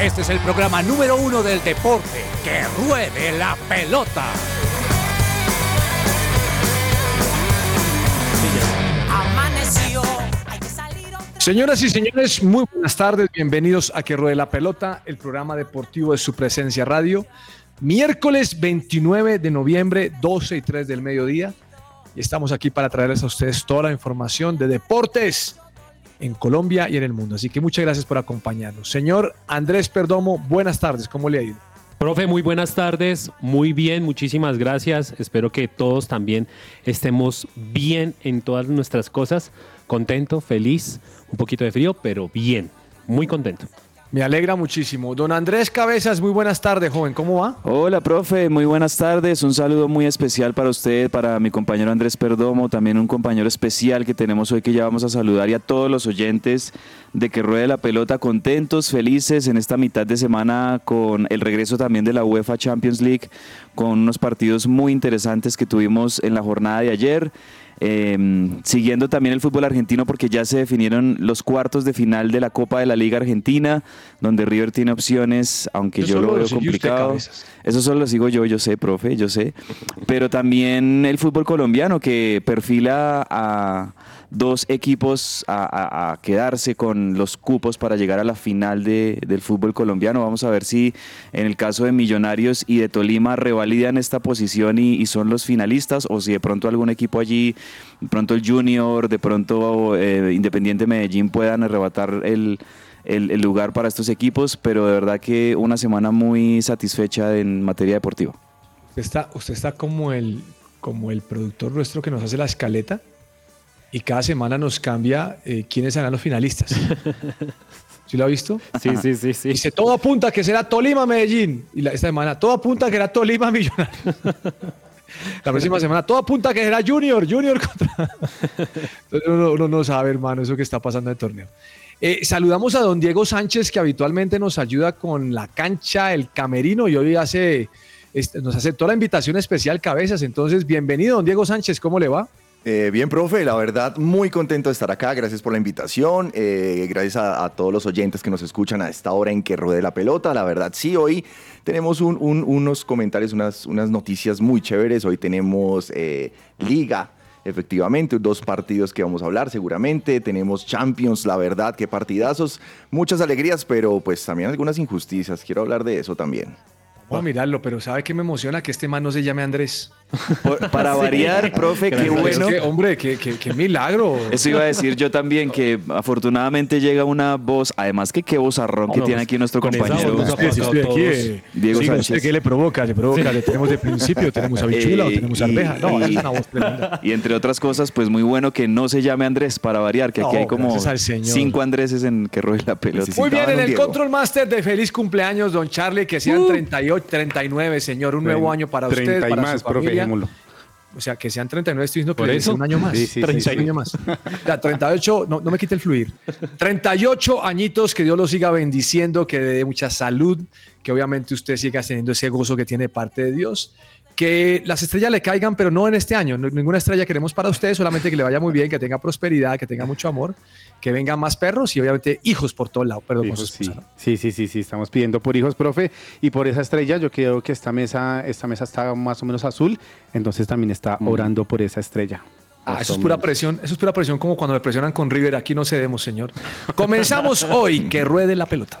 Este es el programa número uno del deporte. ¡Que ruede la pelota! Amaneció. Señoras y señores, muy buenas tardes. Bienvenidos a Que Ruede la Pelota, el programa deportivo de su presencia radio. Miércoles 29 de noviembre, 12 y 3 del mediodía. Y estamos aquí para traerles a ustedes toda la información de deportes en Colombia y en el mundo. Así que muchas gracias por acompañarnos. Señor Andrés Perdomo, buenas tardes. ¿Cómo le ha ido? Profe, muy buenas tardes, muy bien, muchísimas gracias. Espero que todos también estemos bien en todas nuestras cosas. Contento, feliz, un poquito de frío, pero bien, muy contento. Me alegra muchísimo. Don Andrés Cabezas, muy buenas tardes, joven. ¿Cómo va? Hola, profe. Muy buenas tardes. Un saludo muy especial para usted, para mi compañero Andrés Perdomo, también un compañero especial que tenemos hoy que ya vamos a saludar y a todos los oyentes de que ruede la pelota contentos, felices en esta mitad de semana con el regreso también de la UEFA Champions League, con unos partidos muy interesantes que tuvimos en la jornada de ayer. Eh, siguiendo también el fútbol argentino porque ya se definieron los cuartos de final de la Copa de la Liga Argentina, donde River tiene opciones, aunque Eso yo lo veo complicado. Eso solo lo sigo yo, yo sé, profe, yo sé. Pero también el fútbol colombiano que perfila a dos equipos a, quedarse con los cupos para llegar a la final de- del fútbol colombiano. Vamos a ver si en el caso de Millonarios y de Tolima revalidan esta posición y, son los finalistas o si de pronto algún equipo allí, de pronto el Junior, de pronto eh, Independiente Medellín puedan arrebatar el, el- el lugar para estos equipos, pero de verdad que una semana muy satisfecha en materia deportiva. Usted está, usted está como, el, como el productor nuestro que nos hace la escaleta y cada semana nos cambia eh, quiénes serán los finalistas. ¿Sí lo ha visto? Sí, sí, sí, sí. Dice, todo apunta que será Tolima Medellín. Y la- esta semana, todo apunta que será Tolima Millonarios. La próxima semana, todo apunta que será Junior, Junior contra. Entonces uno, uno no sabe, hermano, eso que está pasando en el torneo. Eh, saludamos a don Diego Sánchez, que habitualmente nos ayuda con la cancha, el camerino, y hoy hace, este, nos aceptó la invitación especial Cabezas. Entonces, bienvenido, don Diego Sánchez, ¿cómo le va? Eh, bien, profe, la verdad, muy contento de estar acá. Gracias por la invitación. eh, gracias a, todos los oyentes que nos escuchan a esta hora en que ruede la pelota. La verdad, sí, hoy tenemos un- un- unos comentarios, unas, unas noticias muy chéveres. Hoy tenemos eh, Liga. Efectivamente, dos partidos que vamos a hablar seguramente. Tenemos Champions, la verdad, qué partidazos. Muchas alegrías, pero pues también algunas injusticias. Quiero hablar de eso también. Vamos a mirarlo, pero ¿sabe qué me emociona? Que este man no se llame Andrés. Por- para variar, profe, qué Es bueno. que, hombre, qué, qué- qué milagro. Eso iba a decir yo también, que afortunadamente llega una voz, además que qué vozarrón que No, tiene pues, aquí nuestro compañero. voz Sí, estoy aquí, eh, Diego sí, no sé Sánchez. ¿Qué le provoca? Le provoca, le tenemos de principio, tenemos habichula o Eh, tenemos y- arveja. No, y- es una voz tremenda. Y entre otras cosas, pues muy bueno que no se llame Andrés para variar, que aquí No, hay como cinco Andreses en que ruede la pelota. Muy bien, en el Diego. Control Master de Feliz Cumpleaños, don Charlie, que sean 38, 39, señor. Un nuevo año para 30 usted, y para más, su profe, O sea, que sean 39, estoy diciendo que ¿Por eso? un año más. Sí, sí, sí, 31 sí. más. Ya, 38, no, no me quite el fluir. 38 añitos, que Dios lo siga bendiciendo, que le dé mucha salud, que obviamente usted siga teniendo ese gozo que tiene parte de Dios. Que las estrellas le caigan, pero no en este año. No- ninguna estrella queremos para usted, solamente que le vaya muy bien, que tenga prosperidad, que tenga mucho amor, que vengan más perros y obviamente hijos por todos lados. Perdón, sí. sí, sí, sí, sí, estamos pidiendo por hijos, profe, y por esa estrella yo creo que esta mesa, esta mesa está más o menos azul, entonces también está orando por esa estrella. Ah, eso es pura presión, eso es pura presión como cuando me presionan con River, aquí no cedemos, señor. Comenzamos hoy, que ruede la pelota.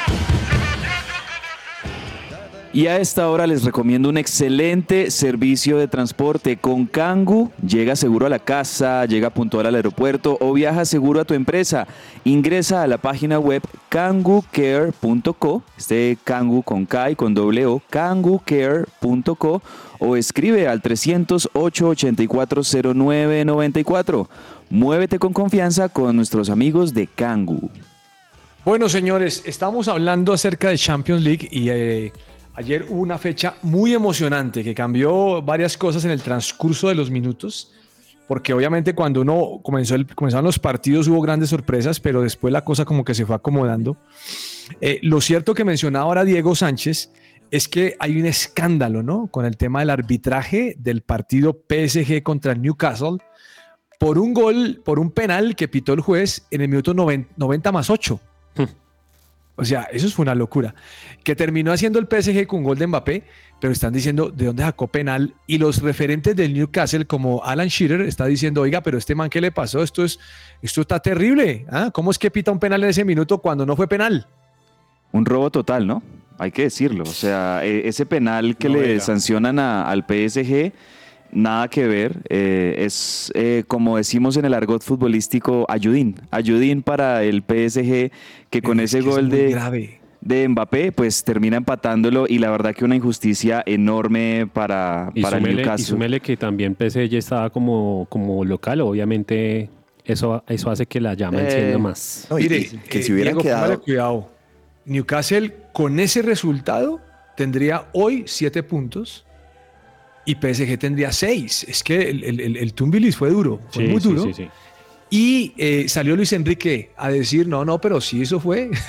Y a esta hora les recomiendo un excelente servicio de transporte. Con Kangu llega seguro a la casa, llega puntual al aeropuerto o viaja seguro a tu empresa. Ingresa a la página web kangucare.co, este Kangu con K y con doble O, kangucare.co o escribe al 308 840994. Muévete con confianza con nuestros amigos de Kangu. Bueno, señores, estamos hablando acerca de Champions League y eh, ayer hubo una fecha muy emocionante que cambió varias cosas en el transcurso de los minutos, porque obviamente cuando uno comenzó el- comenzaron los partidos hubo grandes sorpresas, pero después la cosa como que se fue acomodando. Eh, lo cierto que mencionaba ahora Diego Sánchez es que hay un escándalo, ¿no? Con el tema del arbitraje del partido PSG contra Newcastle por un gol, por un penal que pitó el juez en el minuto 90, 90 más 8. O sea, eso fue una locura. Que terminó haciendo el PSG con gol de Mbappé, pero están diciendo de dónde sacó penal. Y los referentes del Newcastle, como Alan Shearer, está diciendo, oiga, pero este man, ¿qué le pasó? Esto, es, esto está terrible. ¿ah? ¿Cómo es que pita un penal en ese minuto cuando no fue penal? Un robo total, ¿no? Hay que decirlo. O sea, e- ese penal que No, le sancionan a- al PSG, nada que ver. Eh, es, eh, como decimos en el argot futbolístico, ayudín. Ayudín para el PSG, que con Es ese que gol de, grave. de Mbappé, pues termina empatándolo. Y la verdad que una injusticia enorme para, Y para el súmele, y Newcastle. súmele que también PSG estaba como, como local, obviamente eso, eso hace que la llama Eh, encienda más. No, Mire, y que eh, si póngale quedado. cuidado. Newcastle con ese resultado tendría hoy siete puntos y PSG tendría seis. Es que el, el, el- el Tumbilis fue duro, fue Sí, muy duro. sí, sí. Y eh, salió Luis Enrique a decir, no, no, pero sí, eso fue.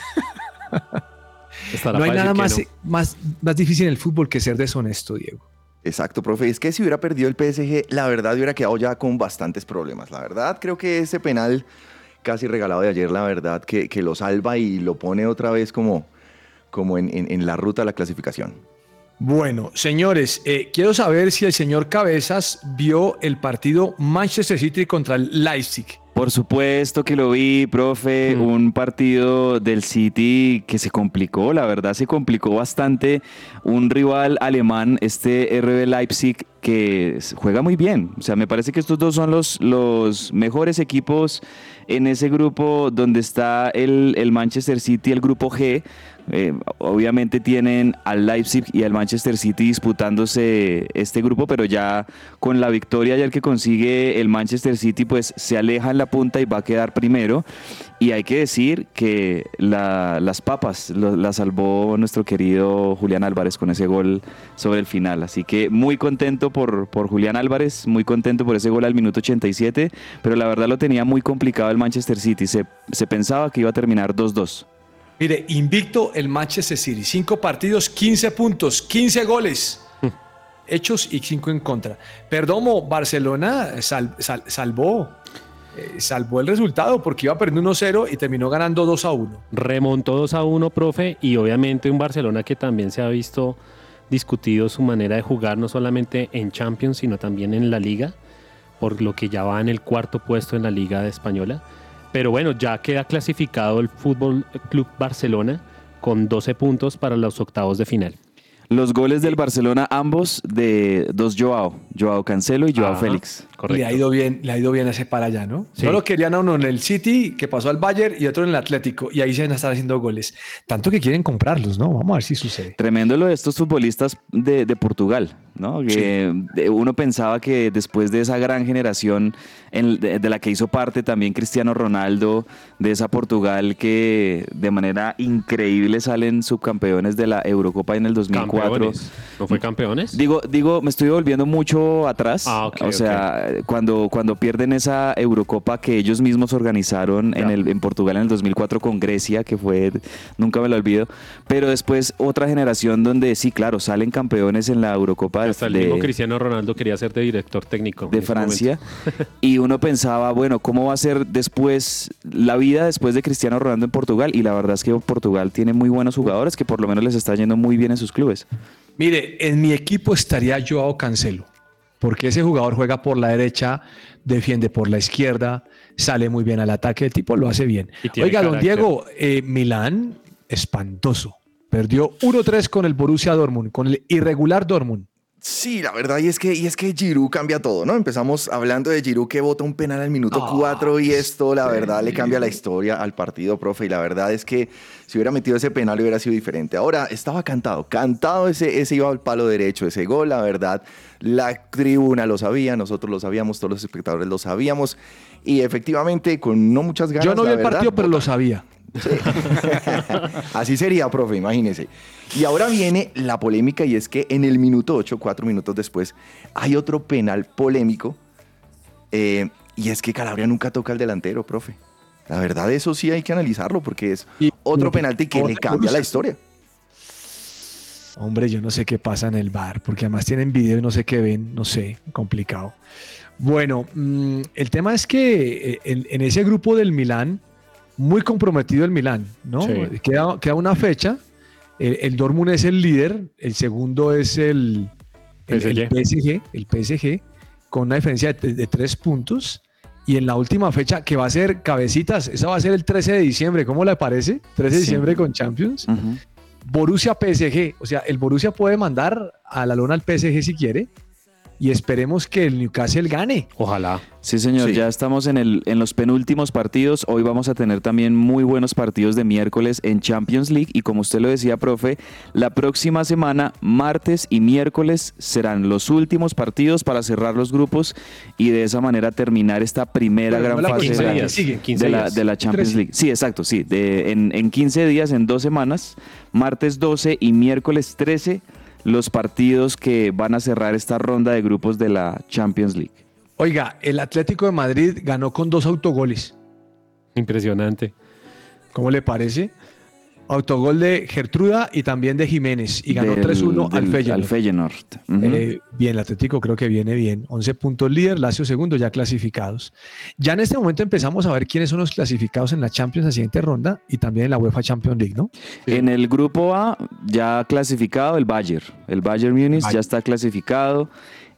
No hay nada más, no. más, más difícil en el fútbol que ser deshonesto, Diego. Exacto, profe. Es que si hubiera perdido el PSG, la verdad hubiera quedado ya con bastantes problemas. La verdad, creo que ese penal casi regalado de ayer, la verdad, que, que lo salva y lo pone otra vez como, como en, en- en la ruta de la clasificación. Bueno, señores, eh, quiero saber si el señor Cabezas vio el partido Manchester City contra el Leipzig. Por supuesto que lo vi, profe, Mm. un partido del City que se complicó, la verdad se complicó bastante. Un rival alemán, este RB Leipzig, que juega muy bien. O sea, me parece que estos dos son los, los mejores equipos en ese grupo donde está el, el Manchester City, el grupo G. Eh, obviamente tienen al Leipzig y al Manchester City disputándose este grupo, pero ya con la victoria ayer que consigue el Manchester City, pues se aleja en la punta y va a quedar primero. Y hay que decir que la- las papas las salvó nuestro querido Julián Álvarez con ese gol sobre el final. Así que muy contento por, por Julián Álvarez, muy contento por ese gol al minuto 87, pero la verdad lo tenía muy complicado el Manchester City. Se pensaba que iba a terminar 2-2. Mire, invicto el Manchester City. Cinco partidos, 15 puntos, 15 goles hechos y cinco en contra. Perdomo, Barcelona sal- sal- salvó, eh, salvó el resultado porque iba perdiendo 1-0 y terminó ganando 2-1. Remontó 2 a 1, profe, y obviamente un Barcelona que también se ha visto discutido su manera de jugar, no solamente en Champions, sino también en la Liga, por lo que ya va en el cuarto puesto en la Liga Española. Pero bueno, ya queda clasificado el Fútbol Club Barcelona con 12 puntos para los octavos de final. Los goles del Barcelona, ambos de dos Joao, Joao Cancelo y Joao Ajá, Félix. Correcto. Le ha ido bien, le ha ido bien ese para allá, ¿no? Sí. Solo querían a uno en el City, que pasó al Bayern, y otro en el Atlético, y ahí se van a estar haciendo goles. Tanto que quieren comprarlos, ¿no? Vamos a ver si sucede. Tremendo lo de estos futbolistas de, de Portugal, ¿no? Que uno pensaba que después de esa gran generación en- de, de la que hizo parte también Cristiano Ronaldo, de esa Portugal que de manera increíble salen subcampeones de la Eurocopa en el 2004. Campeones. ¿No fue campeones? Digo, digo, me estoy volviendo mucho atrás. Ah, ok, o sea, cuando, cuando pierden esa Eurocopa que ellos mismos organizaron en, el, en Portugal en el 2004 con Grecia, que fue, nunca me lo olvido. Pero después otra generación donde sí, claro, salen campeones en la Eurocopa Hasta el mismo Cristiano Ronaldo quería ser de director técnico. de ese Francia. y uno pensaba, bueno, ¿cómo va a ser después la vida después de Cristiano Ronaldo en Portugal? Y la verdad es que Portugal tiene muy buenos jugadores que por lo menos les está yendo muy bien en sus clubes. Mire, en mi equipo estaría Joao Cancelo, porque ese jugador juega por la derecha, defiende por la izquierda, sale muy bien al ataque, el tipo lo hace bien. Oiga, don. Diego, eh, Milán, espantoso. Perdió 1-3 con el Borussia Dortmund, con el irregular Dortmund. Sí, la verdad, y es que, y es que Giroud cambia todo, ¿no? Empezamos hablando de Giroud que bota un penal al minuto Ah, 4 y esto, la verdad, le cambia la historia al partido, profe. Y la verdad es que si hubiera metido ese penal hubiera sido diferente. Ahora, estaba cantado, cantado ese, ese iba al palo derecho, ese gol, la verdad. La tribuna lo sabía, nosotros lo sabíamos, todos los espectadores lo sabíamos. Y efectivamente, con no muchas ganas. Yo no vi el verdad, partido, pero lo bota. Así sería, profe, imagínese. Y ahora viene la polémica y es que en el minuto 8, cuatro minutos después, hay otro penal polémico eh, y es que Calabria nunca toca al delantero, profe. La verdad, eso sí hay que analizarlo porque es otro penalti que le cambia la historia. Hombre, yo no sé qué pasa en el bar, porque además tienen video y no sé qué ven, no sé, complicado. Bueno, mm, el tema es que eh, en, en ese grupo del Milán, muy comprometido el Milán, ¿no? Sí. Queda, queda una fecha, el, el Dortmund es el líder, el segundo es el, el, el PSG, el PSG, con una diferencia de, de tres puntos. Y en la última fecha, que va a ser cabecitas, esa va a ser el 13 de diciembre, ¿cómo le parece? 13 de Sí. diciembre con Champions. Borussia PSG, o sea, el Borussia puede mandar a la lona al PSG si quiere y esperemos que el Newcastle gane. Ojalá. Sí, señor, Sí. ya estamos en, el, en los penúltimos partidos. Hoy vamos a tener también muy buenos partidos de miércoles en Champions League. Y como usted lo decía, profe, la próxima semana, martes y miércoles, serán los últimos partidos para cerrar los grupos y de esa manera terminar esta primera gran no fase de la la, que sigue, 15 de la- de la Champions. League. Sí, exacto, sí. De, en, en 15 días, en dos semanas, martes 12 y miércoles 13, los partidos que van a cerrar esta ronda de grupos de la Champions League. Oiga, el Atlético de Madrid ganó con dos autogoles. Impresionante. ¿Cómo le parece? Autogol de Gertruda y también de Jiménez y ganó Del- 3-1 al Feyenoord. Al Feyenoord. Eh, bien, el Atlético creo que viene bien. 11 puntos líder, Lazio segundo, ya clasificados. Ya en este momento empezamos a ver quiénes son los clasificados en la Champions la siguiente ronda y también en la UEFA Champions League, ¿no? En el grupo A ya clasificado el Bayern. El Bayern Múnich ya está clasificado.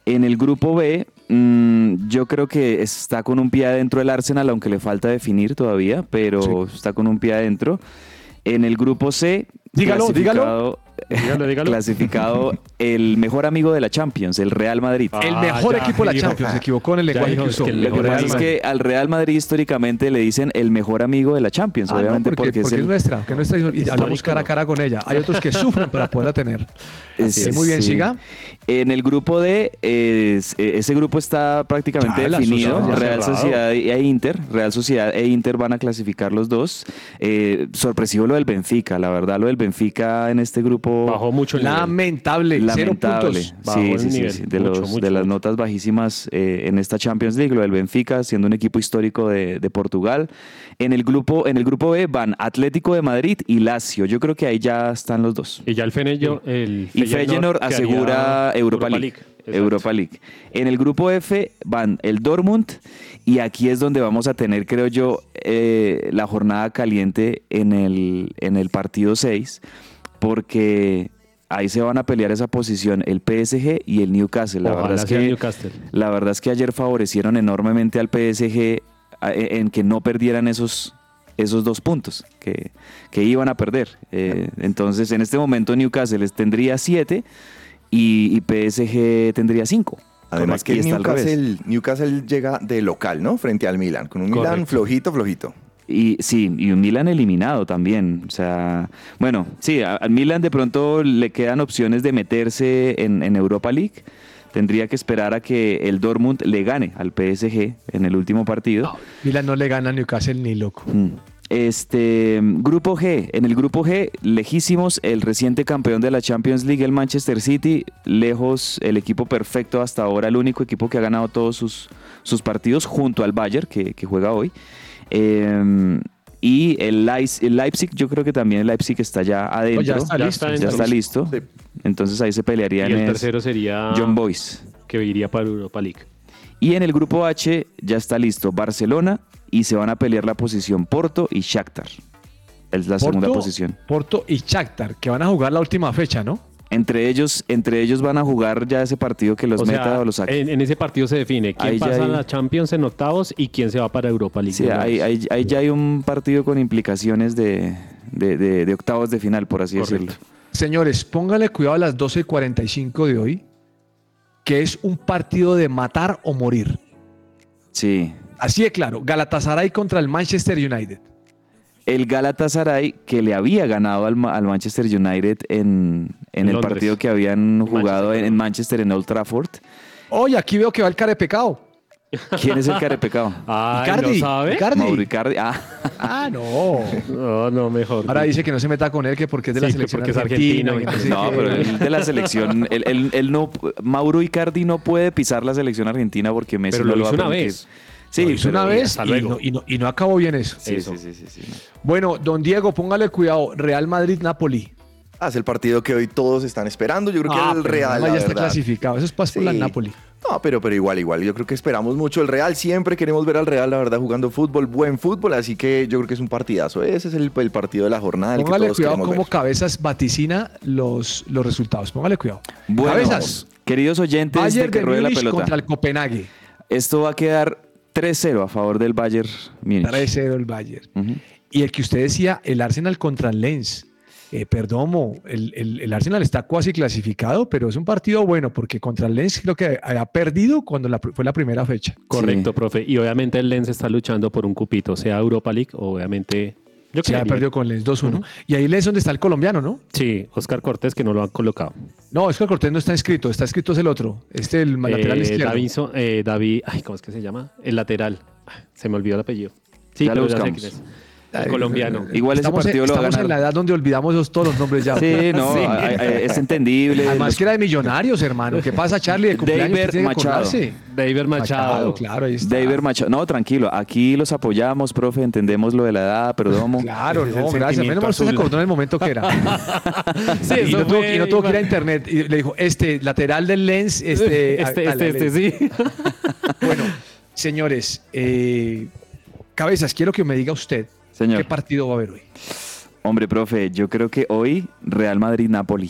En el grupo B, mm, yo creo que está con un pie adentro el Arsenal, aunque le falta definir todavía, pero está con un pie adentro. En el grupo C, Dígalo, clasificado- Dígalo, dígalo. clasificado el mejor amigo de la Champions, el Real Madrid. Ah, el mejor ya, equipo de la dijo. Champions, se equivocó en el lenguaje dijo, que es usó. que Lo que pasa es que al Real Madrid históricamente le dicen el mejor amigo de la Champions, Ah, no, obviamente porque, porque, porque es es el, nuestra, que nuestra y hablamos cara a cara con ella. Hay otros que sufren para poderla tener. Es- Sí, muy bien, sí. siga. En el grupo D, es- eh, ese grupo está prácticamente Ya, la definido. Sociedad Real cerrado. Sociedad e Inter. Real Sociedad e Inter van a clasificar los dos. Eh, sorpresivo lo del Benfica, la verdad, lo del Benfica en este grupo. Bajó mucho el nivel. Lamentable, cero Lamentable. puntos. Sí, el sí, sí, nivel, sí, De, mucho, los- mucho, de las notas bajísimas eh, en esta Champions League, lo del Benfica, siendo un equipo histórico de, de Portugal. En el, grupo, en el grupo B van Atlético de Madrid y Lazio. Yo creo que ahí ya están los dos. Y ya el Feyenoord, el Y Feyenoord asegura Europa League. Exacto. Europa League. En el grupo F van el Dortmund y aquí es donde vamos a tener, creo yo, eh, la jornada caliente en el, en el partido 6, porque ahí se van a pelear esa posición el PSG y el Newcastle. La, Ojalá verdad es que, Newcastle. la verdad es que ayer favorecieron enormemente al PSG e, en que no perdieran esos, esos dos puntos que, que iban a perder. Eh, entonces, en este momento Newcastle les tendría siete y, y PSG tendría cinco. Además que. Newcastle, Newcastle llega de local, ¿no? Frente al Milan, con un Milan flojito, flojito. Y sí, y un Milan eliminado también. O sea, bueno, sí, al Milan de pronto le quedan opciones de meterse en, en Europa League. Tendría que esperar a que el Dortmund le gane al PSG en el último partido. Milan no le gana a Newcastle ni loco. Mm. Este grupo G, en el grupo G, lejísimos el reciente campeón de la Champions League, el Manchester City, lejos el equipo perfecto hasta ahora, el único equipo que ha ganado todos sus, sus partidos junto al Bayern que, que juega hoy. Eh, y el, Leis- el Leipzig, yo creo que también el Leipzig está ya adentro. ya está Ya listo. está Ya está listo. Sí. Entonces ahí se Y pelearían el es tercero sería John Boyce. que iría para Europa League. Y en el grupo H ya está listo Barcelona y se van a pelear la posición Porto y Shakhtar. Es la segunda posición. Porto y Shakhtar, que van a jugar la última fecha, ¿no? Entre ellos, entre ellos van a jugar ya ese partido que los o meta sea, o los saque. en, en ese partido se define quién Ahí pasa a hay- la Champions en octavos y quién se va para Europa League. Sí, ahí, vez. ahí- ahí ya hay un partido con implicaciones de, de- de- de octavos de final, por así Correcto. decirlo. Señores, póngale cuidado a las 12.45 de hoy, que es un partido de matar o morir. Sí. Así de claro, Galatasaray contra el Manchester United. El Galatasaray que le había ganado al, al Manchester United en, en el partido que habían jugado en, en Manchester, en Old Trafford. Oye, aquí veo que va el cara de pecado. ¿Quién es el carepecado? Ay, Icardi, ¿no sabe? Icardi. Mauro Icardi. Ah, Ah, no. No, no, mejor. Ahora dice que no se meta con él, que porque es de la Sí, selección porque es argentina. no pero él de la selección, él, él- él no, Mauro Icardi no puede pisar la selección argentina porque Messi Pero lo no lo va hizo a una vez. Sí, Lo hizo una vez hasta y luego. no, y, no, y no acabó bien eso. Sí, Eso. sí, sí, sí, sí. Bueno, don Diego, póngale cuidado. Real Madrid-Napoli. Ah, es el partido que hoy todos están esperando. Yo creo Ah, que el pero Real, no, ya está verdad. clasificado. Eso es por la Sí. Napoli. No, pero, pero igual, igual. Yo creo que esperamos mucho el Real. Siempre queremos ver al Real, la verdad, jugando fútbol, buen fútbol. Así que yo creo que es un partidazo. Ese es el, el partido de la jornada. el que Póngale todos cuidado queremos cómo ver. Cabezas vaticina los, los resultados. Póngale cuidado. Bueno, Cabezas. queridos oyentes Bayern de que de ruede la Múnich pelota. contra el Copenhague. Esto va a quedar 3-0 a favor del Bayern Múnich. 3-0 el Bayern. Y el que usted decía, el Arsenal contra el Lens. Eh, perdomo, el, el- el Arsenal está cuasi clasificado, pero es un partido bueno porque contra el Lens creo que ha perdido cuando la fue la primera fecha. Correcto, Sí. profe. Y obviamente el Lens está luchando por un cupito, sea Europa League o obviamente. Yo Se ha perdido con el Lens 2-1. Y ahí Lens donde está el colombiano, ¿no? Sí, Oscar Cortés que no lo han colocado. No, el Cortés no está inscrito, está escrito es el otro. Este, el lateral Eh, izquierdo. Davinson- eh, David, ay, ¿cómo es que se llama? El lateral. Se me olvidó el apellido. Sí, Ya lo pero ya sé buscamos. quién es. El colombiano. Igual ese estamos en, partido lo va a estamos en ganar. la edad donde olvidamos todos los nombres ya. Sí, no, Sí. es entendible. Además Los- que era de millonarios, hermano. ¿Qué pasa, Charlie? De cumpleaños David Machado. David Machado. claro, ahí está. David Machado. No, tranquilo. Aquí los apoyamos, profe. Entendemos lo de la edad, perdón. Claro, no, gracias. Menos mal usted se acordó en el momento que era. Sí, y, eso no tuvo, fue y no tuvo que ir a internet. Y le dijo, este, lateral del lens, este... Este, a- a este, este, lens. sí. Bueno, señores, eh, Cabezas, quiero que me diga usted Señor. qué partido va a haber hoy. Hombre, profe, yo creo que hoy Real Madrid-Napoli.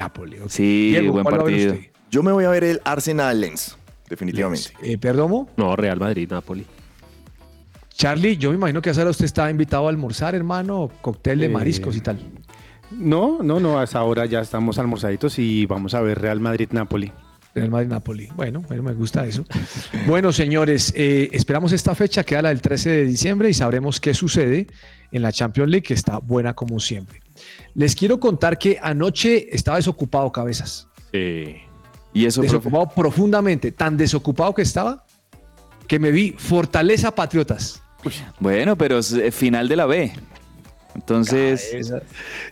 Napoli. ok. Sí, Diego, buen ¿cuál va a ver partido. usted? Yo me voy a ver el Arsenal Lens, definitivamente. Eh, Perdomo, No, Real Madrid, Napoli. Charlie, yo me imagino que a esa hora usted estaba invitado a almorzar, hermano, cóctel de Eh, mariscos y tal. No, no, no, hasta ahora ya estamos almorzaditos y vamos a ver Real Madrid-Napoli. Real Madrid Napoli. Bueno, bueno, me gusta eso. Bueno, señores, eh, esperamos esta fecha, queda la del 13 de diciembre y sabremos qué sucede en la Champions League, que está buena como siempre. Les quiero contar que anoche estaba desocupado, cabezas. Sí. Y eso, profe. Desocupado profundamente, tan desocupado que estaba que me vi Fortaleza Patriotas. Bueno, pero es eh, final de la B. Entonces,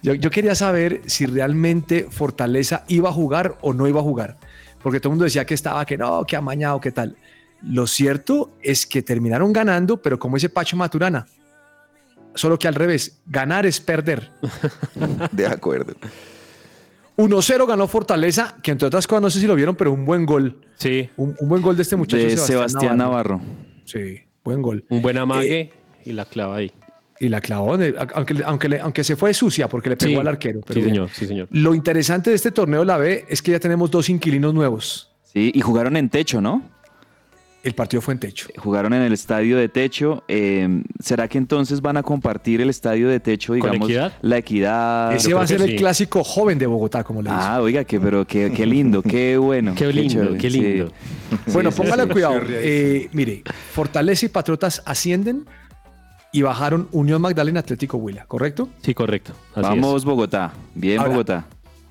Yo, yo quería saber si realmente Fortaleza iba a jugar o no iba a jugar, porque todo el mundo decía que estaba, que no, que amañado, que tal. Lo cierto es que terminaron ganando, pero como dice Pacho Maturana, solo que al revés, ganar es perder. De acuerdo. 1-0 ganó Fortaleza, que entre otras cosas no sé si lo vieron, pero un buen gol. Sí, Un, un buen gol de este muchacho. de Sebastián Navarro. Sí, buen gol. un buen Eh, amague y la clava ahí. Y la clavó, aunque, aunque, le- aunque se fue sucia porque le pegó Sí. al arquero. pero sí, bien. señor, sí, señor. Lo interesante de este torneo la B es que ya tenemos dos inquilinos nuevos. Sí, y jugaron en techo, ¿no? El partido fue en techo. Jugaron en el estadio de techo. eh, ¿Será que entonces van a compartir el estadio de techo, digamos, Equidad? la equidad? Ese va a ser el sí. clásico joven de Bogotá, como le dicen. Ah, oiga, que, pero qué, qué lindo, qué bueno. Qué lindo, chévere, qué sí. lindo. bueno, sí, póngale sí. cuidado. Eh, mire, Fortaleza y Patriotas ascienden y bajaron Unión Magdalena Atlético Huila, ¿correcto? Sí, correcto. Así Vamos, Bogotá. Bien, Ahora, Bogotá.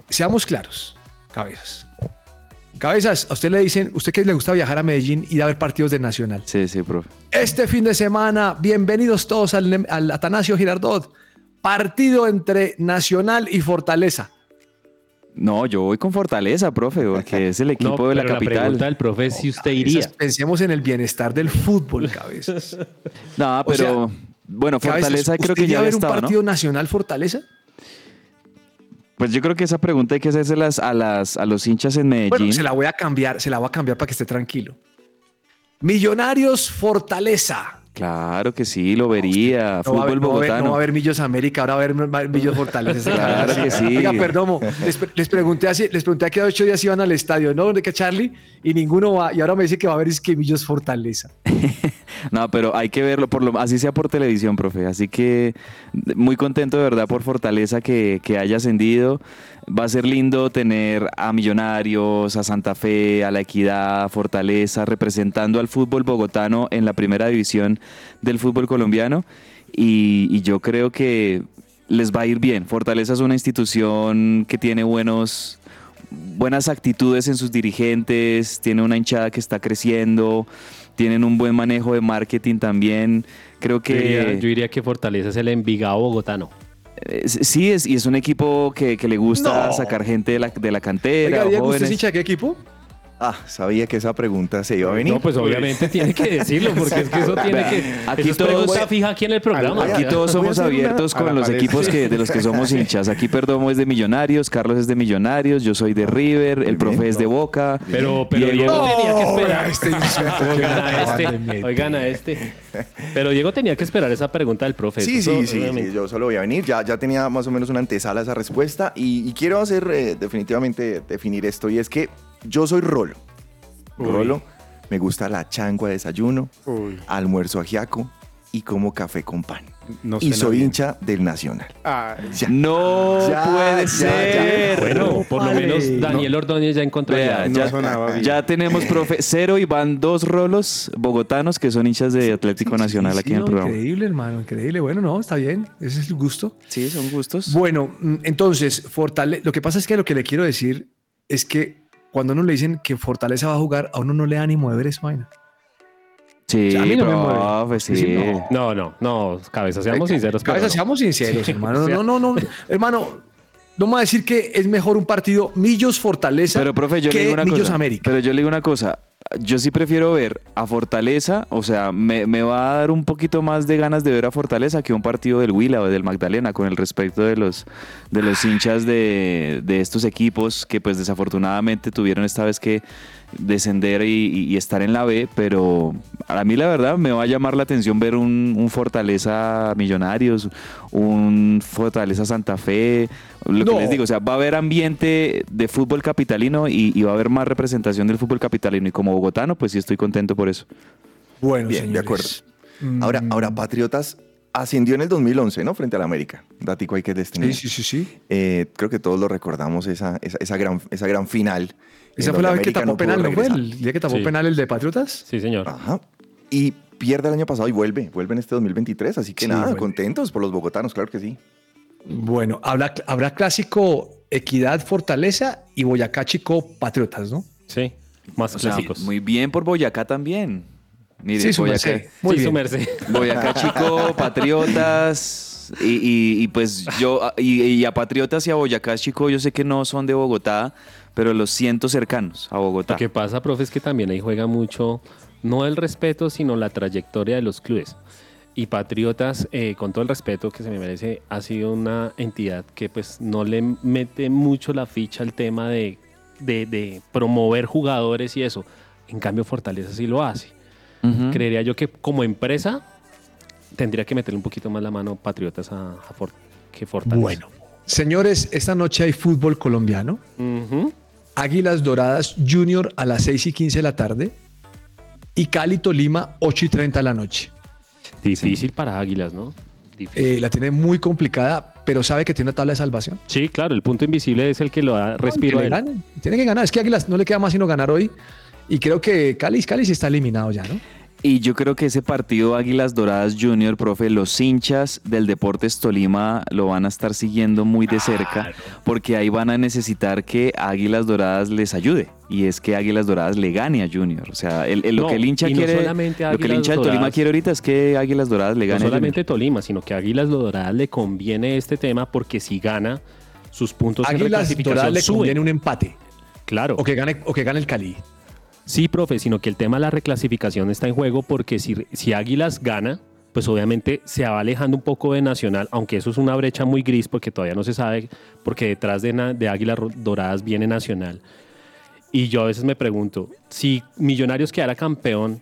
Seamos claros, cabezas. Cabezas, a usted le dicen, usted que le gusta viajar a Medellín y ir a ver partidos de Nacional. Sí, sí, profe. Este fin de semana, bienvenidos todos al, al Atanasio Girardot. Partido entre Nacional y Fortaleza. No, yo voy con Fortaleza, profe, porque es el No, equipo de la capital. pregunta del profe es si usted iría. Pensemos en el bienestar del fútbol, cabezas. No, O pero bueno, Fortaleza creo ¿usted que ya había un estado, ¿no? partido nacional Fortaleza? Pues yo creo que esa pregunta hay que hacérselas a las a los hinchas en Medellín. Bueno, se la voy a cambiar, se la voy a cambiar para que esté tranquilo. Millonarios Fortaleza. Claro que sí, lo vería. No va, a Fútbol va a haber- bogotano. no va a haber Millos América, ahora va a haber Millos Fortaleza. Claro que sí. Oiga, perdón, les, les pregunté hace, les pregunté que ocho días iban al estadio, ¿no? ¿De qué Charlie? Y ninguno va. Y ahora me dice que va a haber es que Millos Fortaleza. No, pero hay que verlo, por lo, así sea por televisión, profe. Así que muy contento de verdad por Fortaleza que, que haya ascendido. Va a ser lindo tener a Millonarios, a Santa Fe, a La Equidad, a Fortaleza, representando al fútbol bogotano en la primera división del fútbol colombiano. Y, y yo creo que les va a ir bien. Fortaleza es una institución que tiene buenos, buenas actitudes en sus dirigentes, tiene una hinchada que está creciendo, tienen un buen manejo de marketing también. Creo Yo diría, que yo diría que Fortaleza es el Envigado bogotano. eh, sí es y es un equipo que, que le gusta No. sacar gente de la, de la cantera, Oiga, Diego, ¿usted es jóvenes. hincha de qué equipo? Ah, sabía que esa pregunta se iba a venir. No, pues obviamente tiene que decirlo, porque es que eso tiene que. aquí eso es todos- fija aquí en el programa. Aquí todos somos abiertos con los equipos que, de los que somos hinchas. Aquí Perdomo es de Millonarios, Carlos es de Millonarios, yo soy de River, el profe es de Boca. Pero, pero Diego- tenía que esperar. este que Oigan a este, oigan a este. Pero Diego tenía que esperar esa pregunta del profe. Sí, sí, sí, yo solo voy a venir. Ya, ya tenía más o menos una antesala a esa respuesta y, y quiero hacer eh, definitivamente definir esto y es que yo soy Rolo. Rolo, me gusta la changua de desayuno, Uy, almuerzo ajiaco y como café con pan. no y soy bien. hincha del Nacional. Ay, Ya. No Ya, puede ya, ser. Bueno, por lo menos Daniel Ordóñez ya encontró Vea, ya. no ya, sonaba bien. ya tenemos profe cero y van dos rolos bogotanos que son hinchas de Atlético Nacional Sí, aquí sí, en el no, programa. Increíble, hermano, increíble. Bueno, no, está bien. Ese es el gusto. Sí, son gustos. Bueno, mm, entonces, Fortale lo que pasa es que lo que le quiero decir es que cuando uno le dicen que Fortaleza va a jugar, a uno no le da ánimo de ver esa vaina. Sí, O sea, a mí no me mueve. sí. Sí, no. No, no, no, cabeza, seamos sinceros. Cabeza, pero no. seamos sinceros, hermano. No, no, no, hermano. No me va a decir que es mejor un partido Millos Fortaleza Pero, profe, yo le que digo una Millos cosa. América. Pero yo le digo una cosa. Yo sí prefiero ver a Fortaleza, o sea, me, va a dar un poquito más de ganas de ver a Fortaleza que un partido del Huila o del Magdalena, con el respeto de los, de los hinchas de, de estos equipos que pues desafortunadamente tuvieron esta vez que descender y, estar en la B, pero a mí la verdad me va a llamar la atención ver un, un Fortaleza Millonarios, un Fortaleza Santa Fe, lo que les digo, o sea, va a haber ambiente de fútbol capitalino y, y va a haber más representación del fútbol capitalino y como bogotano, pues sí estoy contento por eso. Bueno, Bien, de señores. Ahora, Mm, ahora Patriotas ascendió en el 2011, ¿no? Frente al América. Datico hay que destinar. Sí, sí, sí, sí. Eh, creo que todos lo recordamos, esa, esa, esa gran, esa gran final. Esa fue la vez que tapó pudo penal, ¿no fue? El día que tapó Sí. penal el de Patriotas. Sí, señor. Ajá. Y pierde el año pasado y vuelve, vuelve en este 2023, así que Sí, nada, vuelve. contentos por los bogotanos, claro que sí. Bueno, habrá, habrá clásico Equidad Fortaleza y Boyacá Chico Patriotas, ¿no? Sí, más O sea, clásicos. muy bien por Boyacá también. Mire, Sí, su Boyacá. Muy sí, su bien. merced. Boyacá Chico, Patriotas. Y, y- y pues yo, y, y a Patriotas y a Boyacá Chico, yo sé que no son de Bogotá, pero los siento cercanos a Bogotá. Lo que pasa, profe, es que también ahí juega mucho, no el respeto, sino la trayectoria de los clubes. Y Patriotas, eh, con todo el respeto que se me merece, ha sido una entidad que pues no le mete mucho la ficha al tema de, de- de promover jugadores y eso. En cambio, Fortaleza sí lo hace. Ujú. Creería yo que como empresa tendría que meterle un poquito más la mano Patriotas a, a For- que Fortaleza. Bueno, señores, esta noche hay fútbol colombiano. Ujú. Águilas Doradas Junior a las 6 y 15 de la tarde y Cali Tolima 8 y 30 de la noche. Difícil para Águilas, ¿no? Eh, la tiene muy complicada, pero sabe que tiene una tabla de salvación. Sí, claro, el punto invisible es el que lo da respiro Que gane. Tiene que ganar. Es que Águilas no le queda más sino ganar hoy. Y creo que Cali, Cali sí está eliminado ya, ¿no? Y yo creo que ese partido Águilas Doradas Junior, profe, los hinchas del Deportes Tolima lo van a estar siguiendo muy de cerca, porque ahí van a necesitar que Águilas Doradas les ayude. Y es que Águilas Doradas le gane a Junior. O sea, el- el- lo No, que el hincha no quiere, solamente lo que el hincha del Tolima quiere ahorita es que Águilas Doradas le No gane a solamente. Tolima, sino que a Águilas Doradas le conviene este tema porque si gana, sus puntos en Águilas reclasificación Doradas le suben. conviene un empate. Claro. O que gane, o que gane el Cali. Sí, profe, sino que el tema de la reclasificación está en juego porque si, si Águilas gana, pues obviamente se va alejando un poco de Nacional, aunque eso es una brecha muy gris porque todavía no se sabe, porque detrás de, de Águilas Doradas viene Nacional. Y yo a veces me pregunto, si Millonarios quedara campeón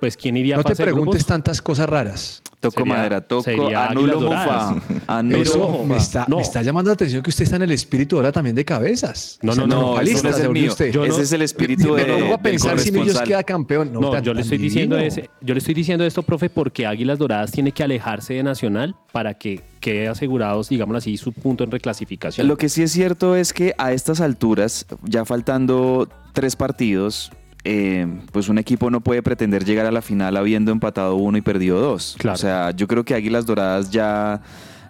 pues ¿quién iría a No te de preguntes grupos? tantas cosas raras. Toco Sería- madera, toco, anulo mufa. Anulo Eso Pero- me está, no. me está llamando la atención que usted está en el espíritu ahora también de cabezas. No, O sea, no, no, No, no es se el mío. usted. Yo Ese no- es el espíritu de, pongo a pensar si Millos queda campeón. No, No, tan- yo le estoy diciendo ese, yo le estoy diciendo esto, profe, porque Águilas Doradas tiene que alejarse de Nacional para que quede asegurados, digamos así, su punto en reclasificación. Lo que sí es cierto es que a estas alturas, ya faltando tres partidos, eh, pues un equipo no puede pretender llegar a la final habiendo empatado uno y perdido dos. Claro. O sea, yo creo que Águilas Doradas ya,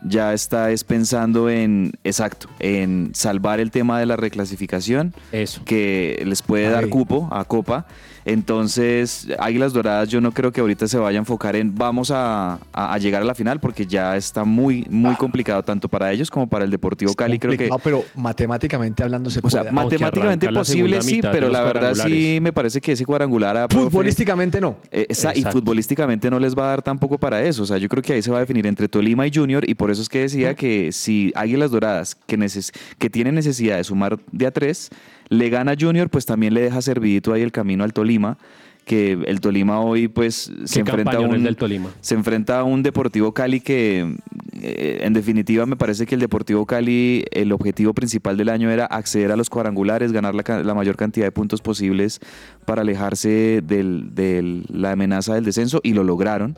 ya está es pensando en, exacto, en salvar el tema de la reclasificación, Eso. que les puede dar cupo a Copa. Entonces, Águilas Doradas yo no creo que ahorita se vaya a enfocar en vamos a, a- a llegar a la final porque ya está muy, muy complicado tanto para ellos como para el Deportivo Cali. Creo que pero matemáticamente hablando se o sea, puede. matemáticamente arranca la posible sí, pero la verdad sí me parece que ese cuadrangular a profe, Futbolísticamente no. eh, esa- y futbolísticamente no les va a dar tampoco para eso. O sea, yo creo que ahí se va a definir entre Tolima y Junior y por eso es que decía que si Águilas Doradas, que, neces que tiene necesidad de sumar de a tres, le gana Junior, pues también le deja servidito ahí el camino al Tolima, que el Tolima hoy pues se ¿Qué enfrenta a un, del Tolima? se enfrenta a un Deportivo Cali que, eh, en definitiva, me parece que el Deportivo Cali, el objetivo principal del año era acceder a los cuadrangulares, ganar la, la mayor cantidad de puntos posibles para alejarse del- de la amenaza del descenso y lo lograron.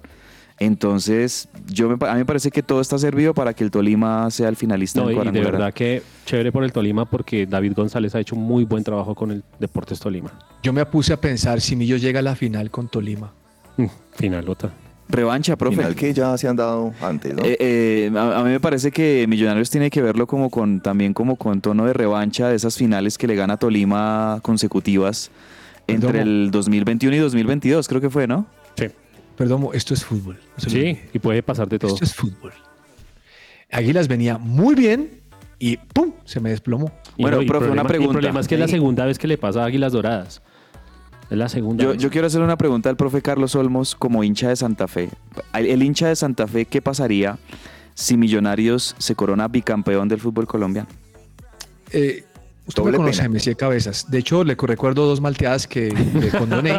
Entonces, yo me pa- a mí me parece que todo está servido para que el Tolima sea el finalista No, del y de verdad que chévere por el Tolima porque David González ha hecho un muy buen trabajo con el Deportes Tolima. Yo me puse a pensar si Millos llega a la final con Tolima. Mm, Finalota. Revancha, profe. Final que ya se han dado antes, ¿no? Eh, eh, a, a mí me parece que Millonarios tiene que verlo como con también como con tono de revancha de esas finales que le gana Tolima consecutivas entre Perdón. el 2021 y 2022, creo que fue, ¿no? Sí. Perdón, mo, esto es fútbol. no Sí, y puede pasar de todo. Esto es fútbol. Águilas venía muy bien y ¡pum! se me desplomó. Y Bueno, y profe, una problema- y pregunta. El problema es que es la segunda vez que le pasa a Águilas Doradas. Es la segunda Yo, vez. yo quiero hacer una pregunta al profe Carlos Olmos como hincha de Santa Fe. El, el hincha de Santa Fe, ¿qué pasaría si Millonarios se corona bicampeón del fútbol colombiano? Eh, usted Doble me conoce, pena. Messi Cabezas. De hecho, le recuerdo dos malteadas que le condoné.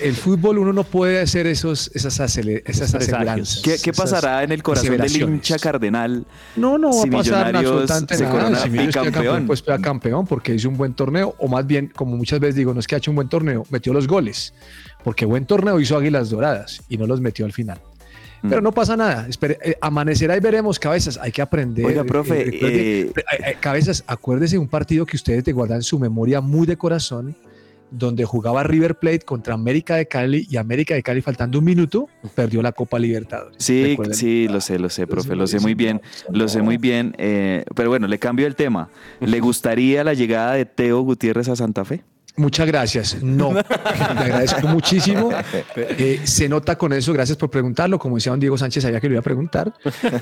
el fútbol uno no puede hacer esos, esas, acele- esas aseguranzas. ¿Qué, qué esas pasará en el corazón del hincha cardenal? No, no va si a pasar Millonarios absolutamente se nada. corona Si Millos queda bicampeón? campeón, pues queda campeón porque hizo un buen torneo. O más bien, como muchas veces digo, no es que ha hecho un buen torneo, metió los goles. Porque buen torneo hizo Águilas Doradas y no los metió al final. Mm. Pero no pasa nada. Espere, eh, amanecerá y veremos, cabezas. Hay que aprender. Oiga, profe, recuerde- eh, eh, eh, cabezas, acuérdese de un partido que ustedes te guardan en su memoria muy de corazón, donde jugaba River Plate contra América de Cali y América de Cali, faltando un minuto, perdió la Copa Libertadores. Sí, Recuerden. sí, lo sé, lo sé, profe, lo sé muy bien, lo sé muy bien. eh, pero bueno, le cambio el tema. ¿Le gustaría la llegada de Teo Gutiérrez a Santa Fe? Muchas gracias. No, le agradezco muchísimo. Eh, se nota con eso, gracias por preguntarlo. Como decía don Diego Sánchez, sabía que lo iba a preguntar.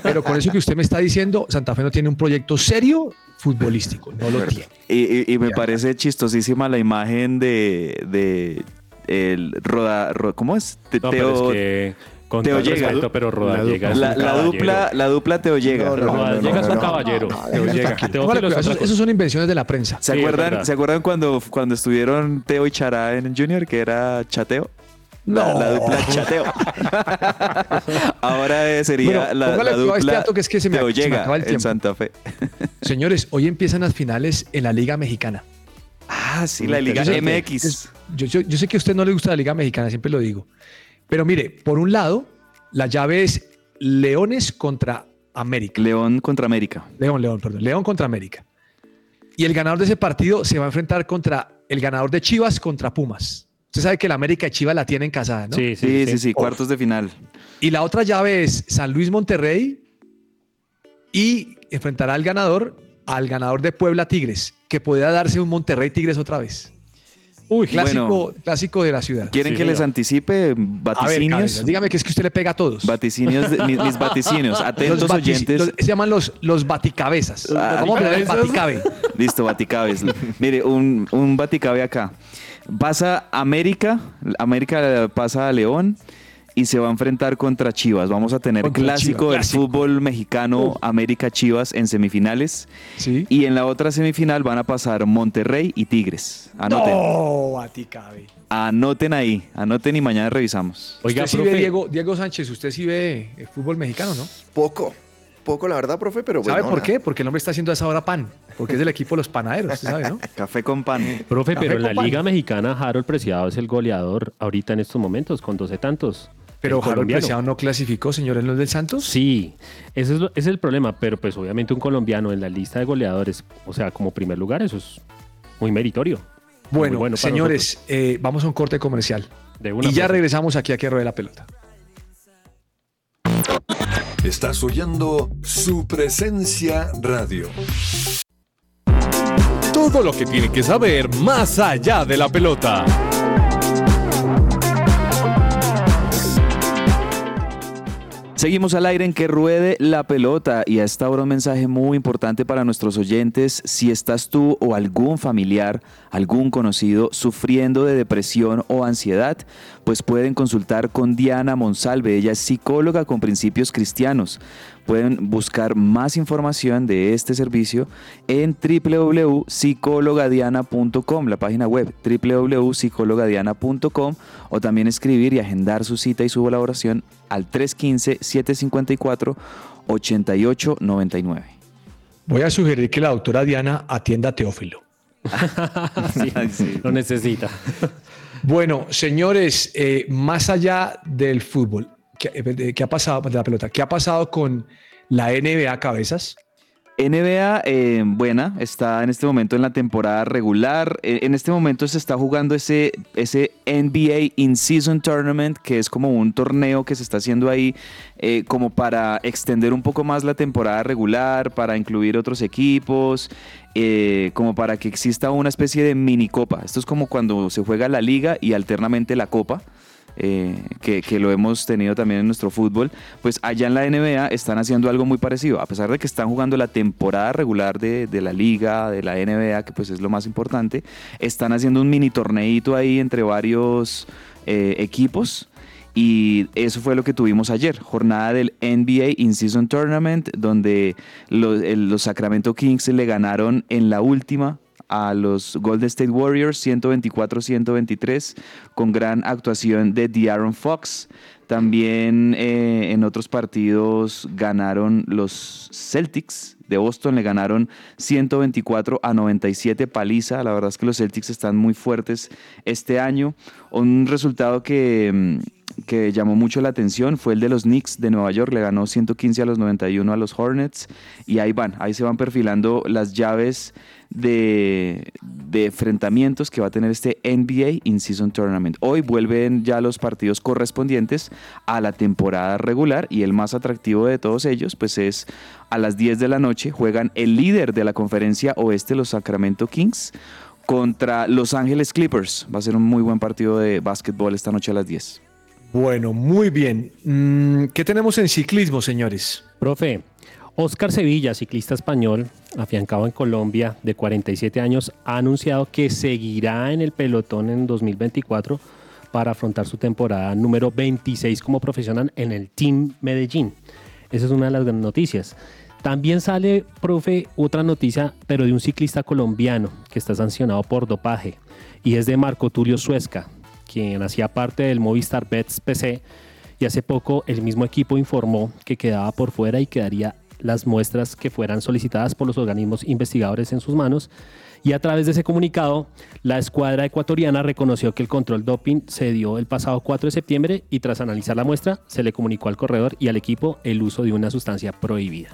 Pero con eso que usted me está diciendo, Santa Fe no tiene un proyecto serio futbolístico. No lo tiene. Y, y- y me Ya. parece chistosísima la imagen de, de el Roda, Ro- ¿cómo es? No, Teo- es que con Teo todo llega. respeto, pero La Rodallega la, la dupla, la dupla Teo llega. No, no, Rodallega es un caballero. no, no, Teo llega. tranquilo. Teófilo Póngale es cuidado, otra esos, cosa. esos son invenciones de la prensa. ¿Se Sí, es acuerdan, verdad. ¿Se acuerdan cuando, cuando estuvieron Teo y Chará en Junior, que era Chateo? La, No. la dupla Chateo. Ahora eh, sería Bueno, la, póngale la cuidado a este dupla dato que es que se me- Teo se me llega acaba el en tiempo. Santa Fe. Señores, hoy empiezan las finales en la Liga Mexicana. Ah, sí, la Liga MX. es- yo, yo- yo sé que a usted no le gusta la Liga Mexicana, siempre lo digo. Pero mire, por un lado, la llave es Leones contra América. León contra América. León, León, perdón. León contra América. Y el ganador de ese partido se va a enfrentar contra el ganador de Chivas contra Pumas. Usted sabe que la América y Chivas la tienen casada, ¿no? Sí, Sí, sí, sí, cuartos de final. Y la otra llave es San Luis Monterrey y enfrentará al ganador al ganador de Puebla Tigres, que podría darse un Monterrey Tigres otra vez. Uy, Clásico, bueno, clásico de la ciudad. ¿quieren Sí, que les anticipe A ver, vaticinios? cabezas, dígame que es que usted le pega a todos. Vaticinios, de- mis, mis vaticinios. Atentos Los oyentes. los- se llaman los, los baticabezas. Ah, Vamos a poner el baticabe. Listo, Baticabes. Mire, un, un Baticabe acá. Pasa América, América pasa a León y se va a enfrentar contra Chivas. Vamos a tener Contra clásico Chivas, del clásico. fútbol mexicano Uf. América Chivas en semifinales. Sí. Y en la otra semifinal van a pasar Monterrey y Tigres. Anoten. No, a ti cabe. Anoten ahí, anoten y mañana revisamos. Oiga, usted sí profe, ve, Diego, Diego Sánchez, usted sí ve el fútbol mexicano, ¿no? Poco, poco la verdad, profe, pero ¿Sabe bueno, por nada. qué? Porque el hombre está haciendo a esa hora pan. Porque es del equipo de los panaderos, sabe. Café con pan. profe, Café pero en la pan. Liga Mexicana, Harold Preciado es el goleador ahorita en estos momentos, con 12 tantos. Pero El Harold colombiano. Preciado no clasificó, señores, los del Santos. Sí, ese es, lo- ese es el problema, pero pues obviamente un colombiano en la lista de goleadores, o sea, como primer lugar, eso es muy meritorio. Muy Bueno, bueno señores, eh, vamos a un corte comercial. De una, y ya regresamos aquí a que ruede la pelota. Estás oyendo su presencia radio. Todo lo que tiene que saber más allá de la pelota. Seguimos al aire en que ruede la pelota y a esta hora un mensaje muy importante para nuestros oyentes. Si estás tú o algún familiar, algún conocido sufriendo de depresión o ansiedad, pues pueden consultar con Diana Monsalve. Ella es psicóloga con principios cristianos. Pueden buscar más información de este servicio en www.psicologadiana.com, la página web www.psicologadiana.com o también escribir y agendar su cita y su colaboración al 315-754-8899. Voy a sugerir que la doctora Diana atienda a Teófilo. Sí, Lo necesita. Bueno, señores, eh, más allá del fútbol, ¿qué, eh, qué ha pasado de la pelota? ¿Qué ha pasado con la NBA Cabezas? NBA, eh, buena, está en este momento en la temporada regular. Eh, en este momento se está jugando ese, ese NBA In-Season Tournament, que es como un torneo que se está haciendo ahí eh, como para extender un poco más la temporada regular, para incluir otros equipos, como para que exista una especie de mini copa. Esto es como cuando se juega la liga y alternamente la copa eh, que, lo hemos tenido también en nuestro fútbol, pues allá en la NBA están haciendo algo muy parecido. A pesar de que están jugando la temporada regular de, la liga, de la NBA, que pues es lo más importante, están haciendo un mini torneito ahí entre varios eh, equipos. Y eso fue lo que tuvimos ayer, jornada del NBA In-Season Tournament, donde los, los Sacramento Kings le ganaron en la última a los Golden State Warriors 124-123 con gran actuación de De'Aaron Fox. También eh, en otros partidos ganaron los Celtics de Boston, le ganaron 124 a 97 paliza. La verdad es que los Celtics están muy fuertes este año. Un resultado que, mm, que llamó mucho la atención fue el de los Knicks de Nueva York. Le ganó 115 a los 91 a los Hornets. Y ahí van, ahí se van perfilando las llaves de, enfrentamientos que va a tener este NBA In-Season Tournament. Hoy vuelven ya los partidos correspondientes a la temporada regular y el más atractivo de todos ellos pues es a las 10 de la noche juegan el líder de la conferencia oeste, los Sacramento Kings, contra Los Ángeles Clippers. Va a ser un muy buen partido de básquetbol esta noche a las 10. Bueno, muy bien. Mm, ¿Qué tenemos en ciclismo, señores? Profe, Oscar Sevilla, ciclista español, afiancado en Colombia de 47 años, ha anunciado que seguirá en el pelotón en 2024 para afrontar su temporada número 26 como profesional en el Team Medellín. Esa es una de las grandes noticias. También sale, profe, otra noticia, pero de un ciclista colombiano que está sancionado por dopaje y es de Marco Tulio Suezca, quien hacía parte del Movistar Bets PC y hace poco el mismo equipo informó que quedaba por fuera y quedaría las muestras que fueran solicitadas por los organismos investigadores en sus manos. Y a través de ese comunicado, la escuadra ecuatoriana reconoció que el control doping se dio el pasado 4 de septiembre y tras analizar la muestra, se le comunicó al corredor y al equipo el uso de una sustancia prohibida.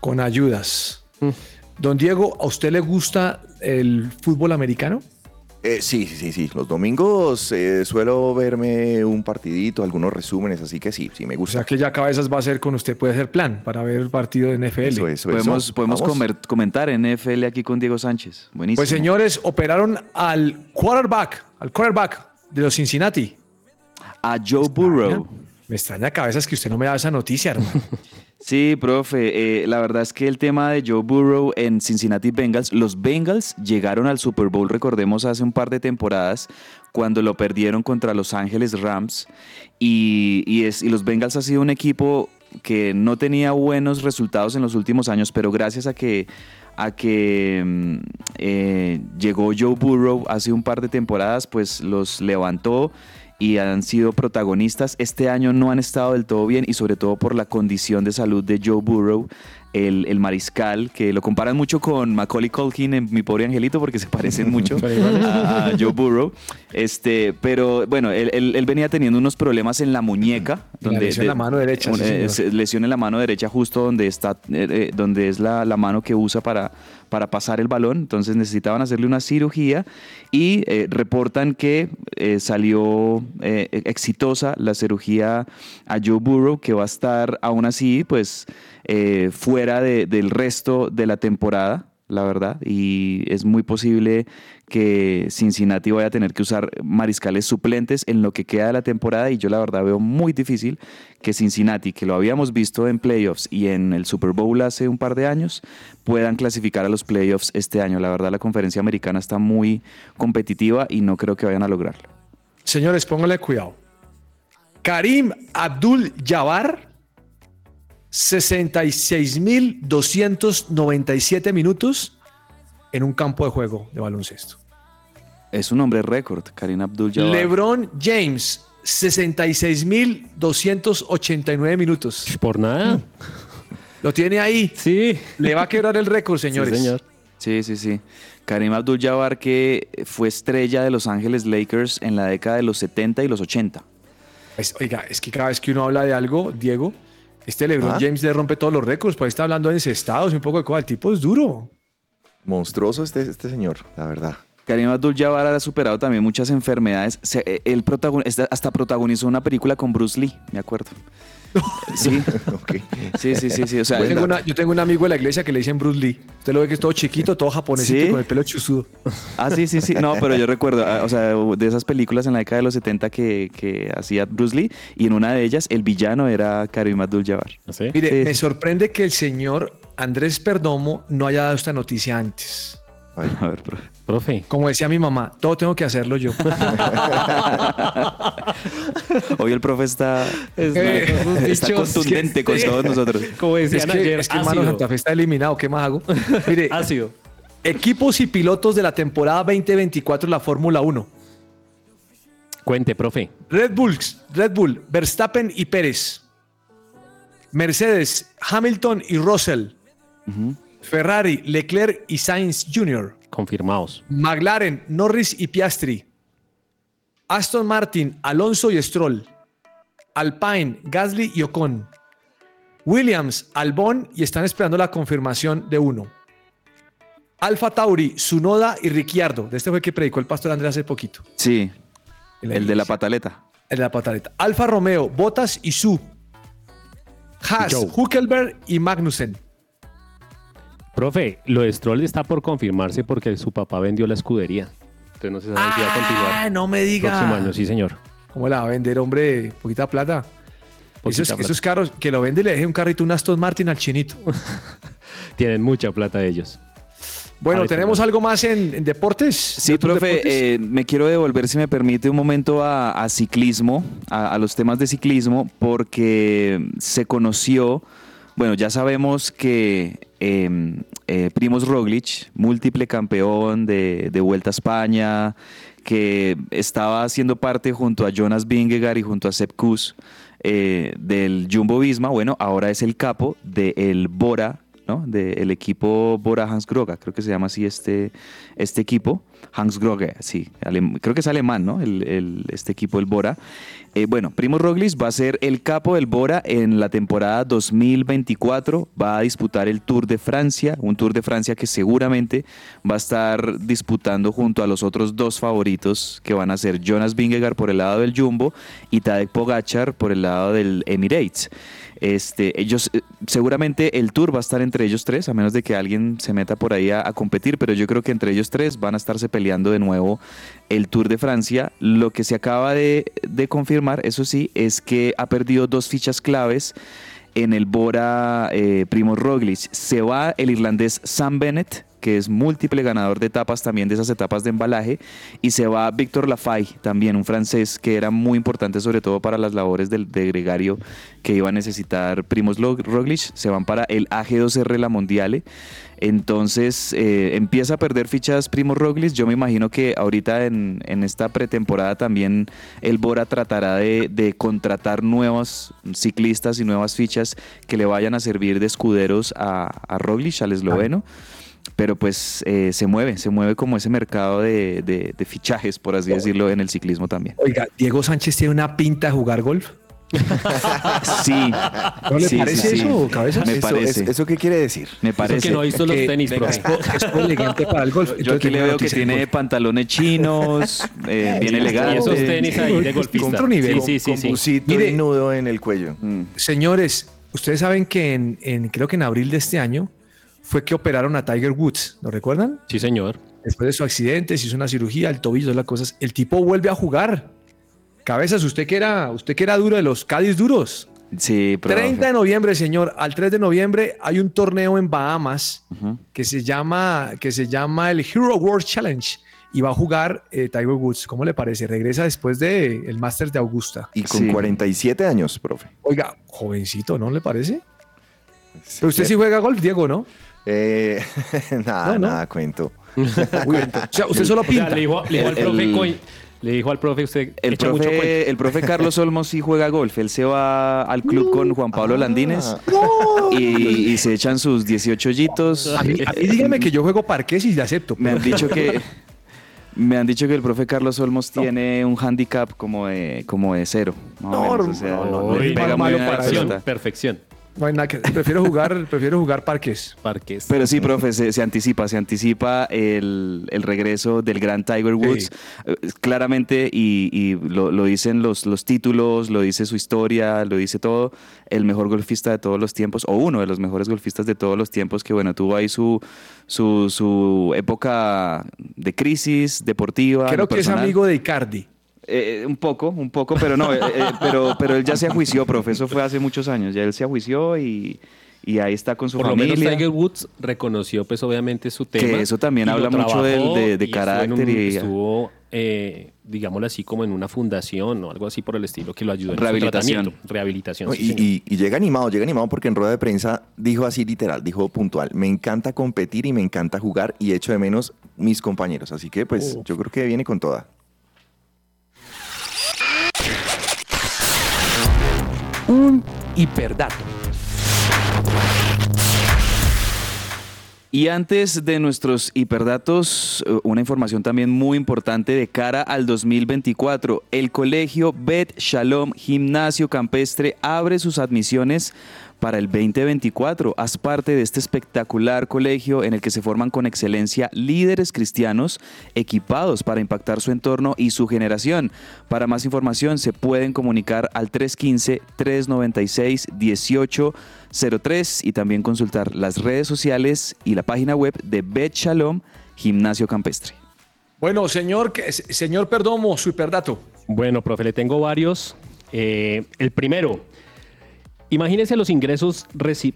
Con ayudas. Don Diego, ¿a usted le gusta el fútbol americano? Eh, sí, sí, sí, sí. Los domingos eh, suelo verme un partidito, algunos resúmenes, así que sí, sí me O gusta. sea que ya cabezas va a ser con usted, puede ser plan para ver el partido de NFL. Eso, eso, podemos eso. podemos comer- comentar NFL aquí con Diego Sánchez. Buenísimo. Pues señores, operaron al quarterback, al quarterback de los Cincinnati. a Joe Burrow. Me extraña cabezas que usted no me da esa noticia, hermano. Sí, profe, eh, la verdad es que el tema de Joe Burrow en Cincinnati Bengals, los Bengals llegaron al Super Bowl, recordemos, hace un par de temporadas, cuando lo perdieron contra Los Ángeles Rams, y, es, y los Bengals ha sido un equipo que no tenía buenos resultados en los últimos años, pero gracias a que a que mm, eh, llegó Joe Burrow hace un par de temporadas, pues los levantó y han sido protagonistas. Este año no han estado del todo bien y sobre todo por la condición de salud de Joe Burrow, el, el mariscal, que lo comparan mucho con Macaulay Culkin en Mi Pobre Angelito porque se parecen mucho a, a Joe Burrow. Este, pero bueno, él, él- él venía teniendo unos problemas en la muñeca. La lesión en la mano derecha, sí, eh, lesión en la mano derecha justo donde está, eh, eh, donde es la, la mano que usa para, para pasar el balón. Entonces necesitaban hacerle una cirugía y eh, reportan que eh, salió eh, exitosa la cirugía a Joe Burrow, que va a estar aún así, pues, eh, fuera de- del resto de la temporada. La verdad, y es muy posible que Cincinnati vaya a tener que usar mariscales suplentes en lo que queda de la temporada. Y yo, la verdad, veo muy difícil que Cincinnati, que lo habíamos visto en playoffs y en el Super Bowl hace un par de años, puedan clasificar a los playoffs este año. La verdad, la conferencia americana está muy competitiva y no creo que vayan a lograrlo. Señores, pónganle cuidado. Karim Abdul Jabbar, 66.297 minutos en un campo de juego de baloncesto. Es un hombre récord, Karim Abdul-Jabbar. LeBron James, 66.289 minutos. Por nada. Lo tiene ahí. Sí. Le va a quebrar el récord, señores. Sí, señor. Sí, sí, sí. Karim Abdul-Jabbar que fue estrella de Los Ángeles Lakers en la década de los 70 y los 80. Es- oiga, es que cada vez que uno habla de algo, Diego, este LeBron Ah. James le rompe todos los récords. Pues ahí está hablando de encestados y un poco de cosas. El tipo es duro. Monstruoso este, este señor, la verdad. Karim Abdul-Jabbar ha superado también muchas enfermedades. Se- eh, él protagon- esta- hasta protagonizó una película con Bruce Lee, me acuerdo. Sí, Ok. sí, sí, sí, sí. O sea, Yo tengo, una- yo tengo un amigo de la iglesia que le dicen Bruce Lee. Usted lo ve que es todo chiquito, todo japonesito ¿Sí? con el pelo chuzudo. Ah, sí, sí, sí. No, pero yo recuerdo, ah, o sea, de esas películas en la década de los 70 que, que hacía Bruce Lee, y en una de ellas el villano era Karim Abdul-Jabbar. ¿Sí? Mire, Sí. me sorprende que el señor Andrés Perdomo no haya dado esta noticia antes. Ay, A ver, profe. Profe. Como decía mi mamá, todo tengo que hacerlo yo. Hoy el profe está, Eh, contundente con todos nosotros. Como es decían que, ayer, es que hermano. Santa Fe está eliminado. ¿Qué más hago? Mire, Ácido. equipos y pilotos de la temporada 2024 de la Fórmula 1. Cuente, profe. Red Bulls, Red Bull, Verstappen y Pérez. Mercedes, Hamilton y Russell. Ferrari, Leclerc y Sainz Jr. Confirmados. McLaren, Norris y Piastri. Aston Martin, Alonso y Stroll. Alpine, Gasly y Ocon. Williams, Albon y están esperando la confirmación de uno. Alfa Tauri, Sunoda y Ricciardo. De este fue el que predicó el pastor Andrés hace poquito. Sí, En el de la pataleta. El de la pataleta. Alfa Romeo, Bottas y Su. Haas. Huckelberg y Magnussen. Profe, lo de Stroll está por confirmarse porque su papá vendió la escudería. Entonces no se sabe si va a Ah, continuar. no me diga. Próximo año, sí, señor. ¿Cómo la va a vender, hombre? Poquita plata. Poquita esos, plata. esos carros que lo vende y le deje un carrito, un Aston Martin al chinito. Tienen mucha plata ellos. Bueno, ¿tenemos algo más en, en deportes? Sí, ¿De otros profe, deportes? eh, me quiero devolver, si me permite, un momento a, a ciclismo, a, a los temas de ciclismo, porque se conoció, bueno, ya sabemos que eh, eh, Primoz Roglic, múltiple campeón de, de Vuelta a España, que estaba haciendo parte junto a Jonas Vingegaard y junto a Sepp Kuss eh, del Jumbo Visma, bueno, ahora es el capo del Bora ¿no? Del equipo Bora Hansgrohe, creo que se llama así este, este equipo. Hansgrohe, sí, creo que es alemán, ¿no? El- este equipo, el Bora. Eh, bueno, Primo Roglic va a ser el capo del Bora en la temporada 2024. Va a disputar el Tour de Francia, un Tour de Francia que seguramente va a estar disputando junto a los otros dos favoritos que van a ser Jonas Vingegaard por el lado del Jumbo y Tadej Pogachar por el lado del Emirates. Este, ellos, eh, seguramente el tour va a estar entre ellos tres, a menos de que alguien se meta por ahí a, competir, pero yo creo que entre ellos tres van a estarse peleando de nuevo el Tour de Francia. Lo que se acaba de, de confirmar, eso sí, es que ha perdido dos fichas claves en el Bora eh, Primo Roglic. Se va el irlandés Sam Bennett, que es múltiple ganador de etapas también de esas etapas de embalaje, y se va Víctor Lafay, también un francés que era muy importante sobre todo para las labores del, de gregario que iba a necesitar Primos Roglic, se van para el AG2R La Mondiale. Entonces eh, empieza a perder fichas Primo Roglic. Yo me imagino que ahorita en, en esta pretemporada también el Bora tratará de, contratar nuevos ciclistas y nuevas fichas que le vayan a servir de escuderos a, a Roglic, al esloveno. Pero pues eh, se mueve, se mueve como ese mercado de, de- de fichajes, por así decirlo, en el ciclismo también. Oiga, Diego Sánchez tiene una pinta de jugar golf. Sí. ¿No le sí, parece sí, sí. eso, cabeza? Me ¿Eso, parece. es- ¿Eso qué quiere decir? Me Eso parece. que no ha visto los Que- tenis, venga, es, elegante para el golf. Yo aquí le veo que tiene pantalones chinos, eh, bien Y elegante. esos tenis ahí de golfista. Otro nivel. Sí, sí, sí. Con sí. Mire. y nudo en el cuello. Mm. Señores, ustedes saben que en, en- creo que en abril de este año fue que operaron a Tiger Woods, ¿lo recuerdan? Sí, señor. Después de su accidente, se hizo una cirugía, el tobillo, todas las cosas. El tipo vuelve a jugar. Cabezas, usted que era, usted que era duro de los Cádiz duros. Sí, profe. 30 de noviembre, señor. Al 3 de noviembre hay un torneo en Bahamas que se llama, que se llama el Hero World Challenge y va a jugar eh, Tiger Woods. ¿Cómo le parece? Regresa después del el Masters de Augusta. Y con Sí. 47 años, profe. Oiga, jovencito, ¿no le parece? Pero usted sí juega golf, Diego, ¿no? Eh, nada, No, no. nada, cuento. Uy, o sea, usted solo O sea, pinta. le dijo, le dijo al profe, el- coy- le dijo al profe, usted El echa mucho cuento. profe, el profe Carlos Olmos sí juega golf. Él se va al club con Juan Pablo Ah. Landines y, y se echan sus 18 hoyitos. A mí, a mí dígame que yo juego parques y le acepto. Me han dicho que me han dicho que el profe Carlos Olmos tiene un handicap como de como de cero. No, menos, o sea, no, no, le no, pega malo muy bien a la para eso. Perfección, pelota. perfección. No hay nada que- prefiero jugar, prefiero jugar parques. Parques. Pero sí, profe, se, se anticipa, se anticipa el, el regreso del gran Tiger Woods. Eh, Claramente, y, y lo, lo dicen los, los títulos, lo dice su historia, lo dice todo, el mejor golfista de todos los tiempos, o uno de los mejores golfistas de todos los tiempos, que bueno, tuvo ahí su, su, su época de crisis deportiva. Creo que es amigo de Icardi. Eh, un poco, un poco, pero no, eh, eh, pero, pero él ya se ajuició, profe, eso fue hace muchos años, ya él se ajuició y, y ahí está con su Por lo familia. menos Tiger Woods reconoció, pues obviamente su tema. Que eso también habla mucho del- de- de y estuvo en carácter un- y- Estuvo, eh, digámoslo así, como en una fundación o algo así por el estilo que lo ayudó en su Rehabilitación. tratamiento. Rehabilitación. No, sí, y, señor. y- y llega animado, llega animado porque en rueda de prensa dijo así literal, dijo puntual, me encanta competir y me encanta jugar y echo de menos mis compañeros. Así que pues yo creo que viene con toda. Un hiperdato. Y antes de nuestros hiperdatos, eh, una información también muy importante de cara al 2024. El colegio Bet Shalom Gimnasio Campestre abre sus admisiones para el 2024. Haz parte de este espectacular colegio en el que se forman con excelencia líderes cristianos equipados para impactar su entorno y su generación. Para más información se pueden comunicar al 315-396-1803 y también consultar las redes sociales y la página web de Bet Shalom Gimnasio Campestre. Bueno, señor, señor Perdomo, su hiperdato. Bueno, profe, le tengo varios. Eh, el primero, imagínense los ingresos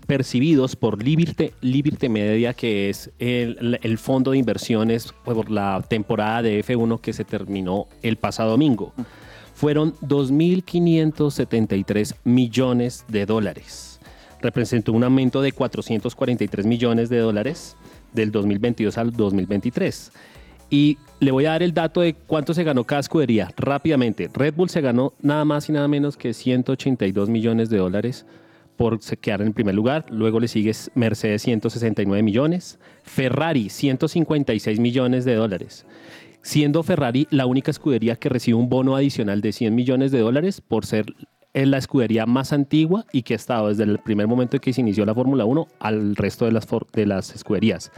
percibidos por Liberty, Liberty Media, que es el, el fondo de inversiones por la temporada de F1 que se terminó el pasado domingo. Fueron 2.573 millones de dólares. Representó un aumento de 443 millones de dólares del 2022 al 2023. Y le voy a dar el dato de cuánto se ganó cada escudería rápidamente. Red Bull se ganó nada más y nada menos que 182 millones de dólares por quedar en primer lugar. Luego le sigue Mercedes 169 millones. Ferrari 156 millones de dólares. Siendo Ferrari la única escudería que recibe un bono adicional de 100 millones de dólares por ser eh, la escudería más antigua y que ha estado desde el primer momento en que se inició la Fórmula 1 al resto de las, de las escuderías.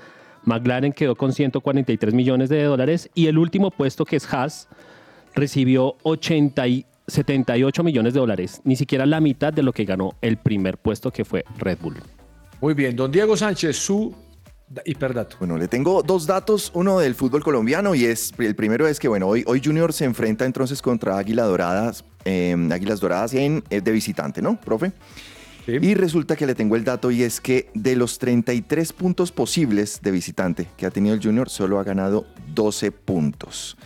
McLaren quedó con 143 millones de dólares y el último puesto que es Haas recibió 80 y 78 millones de dólares, ni siquiera la mitad de lo que ganó el primer puesto que fue Red Bull. Muy bien, don Diego Sánchez, su da- hiperdato. Bueno, le tengo dos datos, uno del fútbol colombiano y es el primero es que bueno, hoy, hoy Junior se enfrenta entonces contra Águila Doradas, eh, Águilas Doradas en, eh, de visitante, ¿no, profe? Sí. Y resulta que le tengo el dato y es que de los 33 puntos posibles de visitante que ha tenido el Junior, solo ha ganado 12 puntos.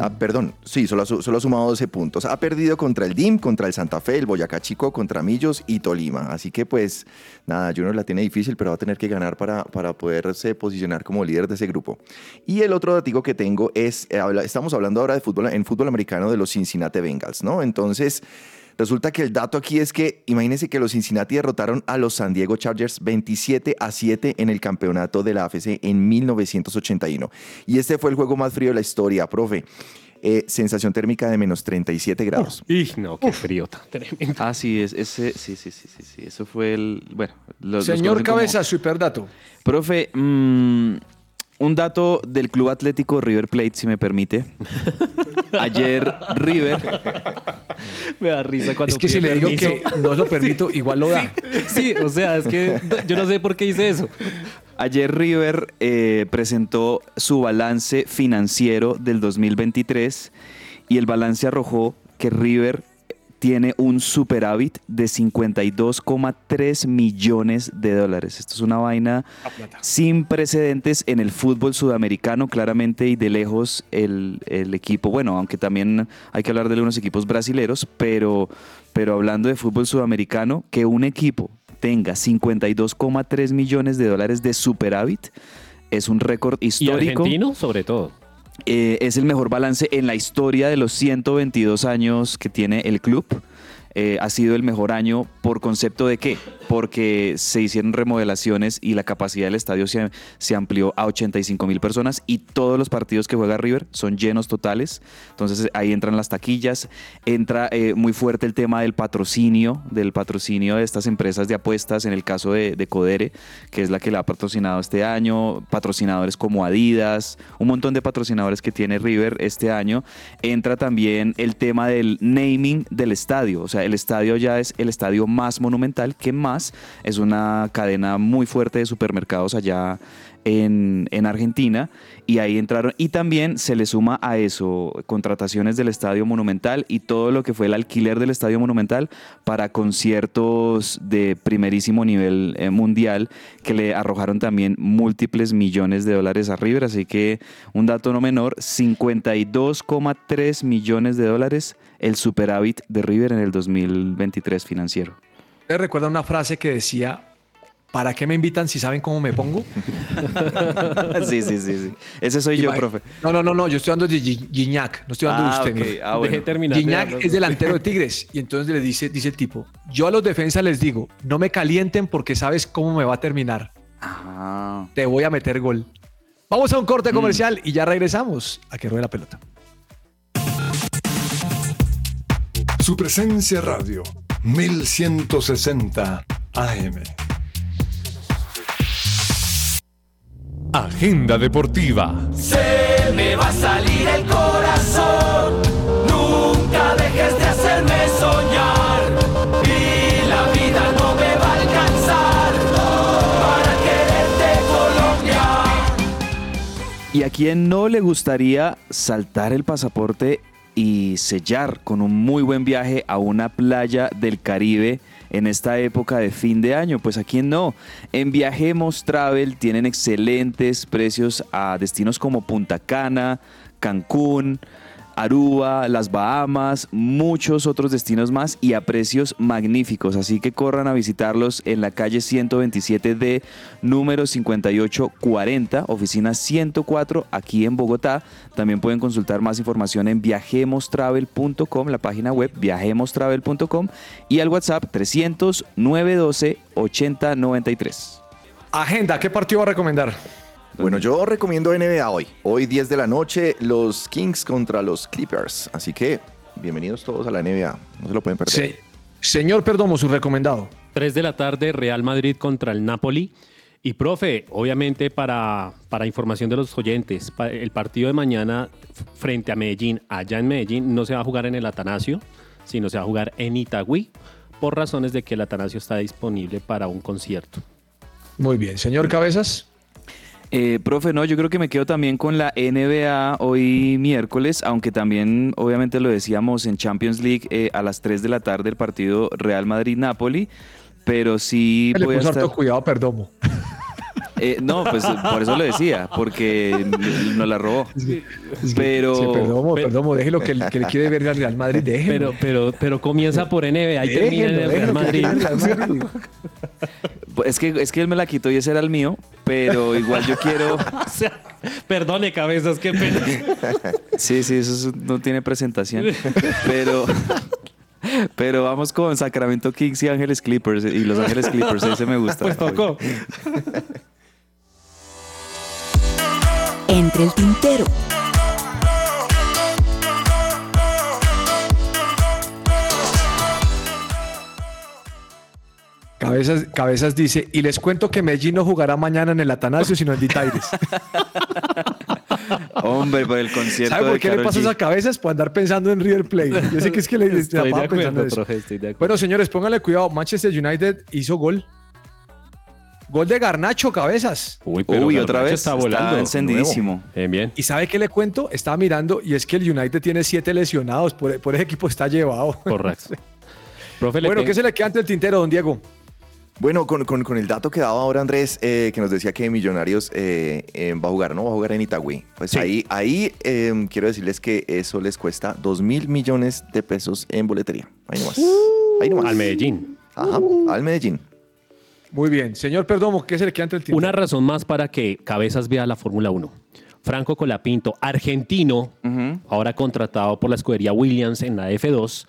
Ah, perdón, sí, solo ha, su- solo ha sumado 12 puntos. Ha perdido contra el DIM, contra el Santa Fe, el Boyacá Chico, contra Millos y Tolima. Así que pues nada, Junior la tiene difícil, pero va a tener que ganar para, para poderse posicionar como líder de ese grupo. Y el otro datico que tengo es, eh, habla- estamos hablando ahora de fútbol, en fútbol americano de los Cincinnati Bengals, ¿no? Entonces... Resulta que el dato aquí es que, imagínense que los Cincinnati derrotaron a los San Diego Chargers 27 a 7 en el campeonato de la AFC en 1981. Y este fue el juego más frío de la historia, profe. Eh, sensación térmica de menos 37 grados. Y no, qué frío tan tremendo. Ah, sí, es, ese, sí, sí, sí, sí, sí, eso fue el, bueno. los- Señor como- Cabeza, super dato. Profe, mm, un dato del Club Atlético River Plate, si me permite. Ayer River, Me da risa cuando Es que si le digo permiso. que no lo permito, igual lo da. Sí, o sea, es que yo no sé por qué hice eso. ayer River eh, presentó su balance financiero del 2023 y el balance arrojó que River tiene un superávit de 52,3 millones de dólares. Esto es una vaina sin precedentes en el fútbol sudamericano, claramente, y de lejos el, el equipo, bueno, aunque también hay que hablar de algunos equipos brasileros, pero, pero hablando de fútbol sudamericano, que un equipo tenga 52,3 millones de dólares de superávit es un récord Y histórico. argentino, sobre todo. Eh, es el mejor balance en la historia de los 122 años que tiene el club. Eh, ha sido el mejor año por concepto de qué? Porque se hicieron remodelaciones y la capacidad del estadio se, se amplió a 85 mil personas y todos los partidos que juega River son llenos totales. Entonces ahí entran las taquillas, entra eh, muy fuerte el tema del patrocinio, del patrocinio de estas empresas de apuestas, en el caso de, de Codere, que es la que la ha patrocinado este año, patrocinadores como Adidas, un montón de patrocinadores que tiene River este año. Entra también el tema del naming del estadio, o sea, el estadio ya es el estadio más monumental, que más es una cadena muy fuerte de supermercados allá en, en Argentina y ahí entraron y también se le suma a eso contrataciones del Estadio Monumental y todo lo que fue el alquiler del Estadio Monumental para conciertos de primerísimo nivel eh, mundial que le arrojaron también múltiples millones de dólares a River, así que un dato no menor, 52,3 millones de dólares el superávit de River en el 2023 financiero. ¿Ustedes recuerdan una frase que decía, ¿para qué me invitan si saben cómo me pongo? sí, sí, sí, sí. Ese soy yo, profe. No, no, no, no, yo estoy hablando de Gi- Gignac, no estoy hablando Ah, de usted. ok. mire. Ah, bueno. Dejé terminar. de Gignac es delantero de Tigres y entonces le dice, dice el tipo, yo a los defensas les digo, no me calienten porque sabes cómo me va a terminar. Ah. Te voy a meter gol. Vamos a un corte comercial y ya regresamos a que ruede la pelota. Su presencia radio 1160 AM. Agenda deportiva. Se me va a salir el corazón. Nunca dejes de hacerme soñar. Y la vida no me va a alcanzar para quererte Colombia. ¿Y a quién no le gustaría saltar el pasaporte y sellar con un muy buen viaje a una playa del Caribe en esta época de fin de año? Pues a quién no. En Viajemos Travel tienen excelentes precios a destinos como Punta Cana, Cancún. Aruba, las Bahamas, muchos otros destinos más y a precios magníficos. Así que corran a visitarlos en la calle 127D, número 5840, oficina 104, aquí en Bogotá. También pueden consultar más información en viajemostravel.com, la página web viajemostravel.com y al WhatsApp 300 912 8093. Agenda, ¿qué partido va a recomendar? Bueno, yo recomiendo NBA hoy. Hoy 10 de la noche, los Kings contra los Clippers. Así que bienvenidos todos a la NBA. No se lo pueden perder. Se- señor Perdomo, su recomendado. 3 de la tarde, Real Madrid contra el Napoli. Y profe, obviamente para, para información de los oyentes, el partido de mañana frente a Medellín, allá en Medellín, no se va a jugar en el Atanasio, sino se va a jugar en Itagüí, por razones de que el Atanasio está disponible para un concierto. Muy bien. Señor Cabezas. Eh, profe, no, yo creo que me quedo también con la NBA hoy miércoles, aunque también obviamente lo decíamos en Champions League eh, a las 3 de la tarde el partido Real Madrid-Napoli. pero sí Le voy a puso estar... harto cuidado Perdomo. Eh, no, pues por eso lo decía, porque nos la robó. Pero... Sí, Perdomo, pero- Perdomo, déjelo que, que le quiere ver al Real Madrid, déjelo. Pero, pero, pero comienza por NBA y termina en Déjenlo, el Real Madrid. Madrid. Es que, es que él me la quitó y ese era el mío, pero igual yo quiero... O sea, perdone, cabezas, qué pena. Sí, sí, eso es- no tiene presentación. Pero, pero vamos con Sacramento Kings y Ángeles Clippers. Y los Ángeles Clippers, ese me gusta. Pues tocó. Entre el tintero. Cabezas, Cabezas dice, y les cuento que Medellín no jugará mañana en el Atanasio, sino en Ditaires. Hombre, por el concierto ¿Sabe de por qué le Karol pasa a Cabezas? Por andar pensando en River Plate. Yo sé que es que le Estoy la de pasaba pensando acuerdo, eso. profe, estoy de acuerdo. Bueno, señores, pónganle cuidado. Manchester United hizo gol. Gol de Garnacho, Cabezas. Uy, pero Uy, otra vez. está volando. encendidísimo. Bien, bien. ¿Y sabe qué le cuento? Estaba mirando y es que el United tiene siete lesionados. Por, por ese equipo está llevado. Correcto. Profe, Bueno, tengo- ¿qué se le queda ante el tintero, don Diego? Bueno, con, con- con el dato que daba ahora Andrés, eh, que nos decía que Millonarios eh, eh, va a jugar, ¿no? Va a jugar en Itagüí. Pues ahí, ahí eh, quiero decirles que eso les cuesta 2 mil millones de pesos en boletería. Ahí nomás. Ahí nomás. al Medellín. Ajá, al Medellín. Muy bien. Señor Perdomo, ¿qué se le queda ante el tintero? Una razón más para que Cabezas vea la Fórmula 1. Franco Colapinto, argentino, ahora contratado por la escudería Williams en la F2,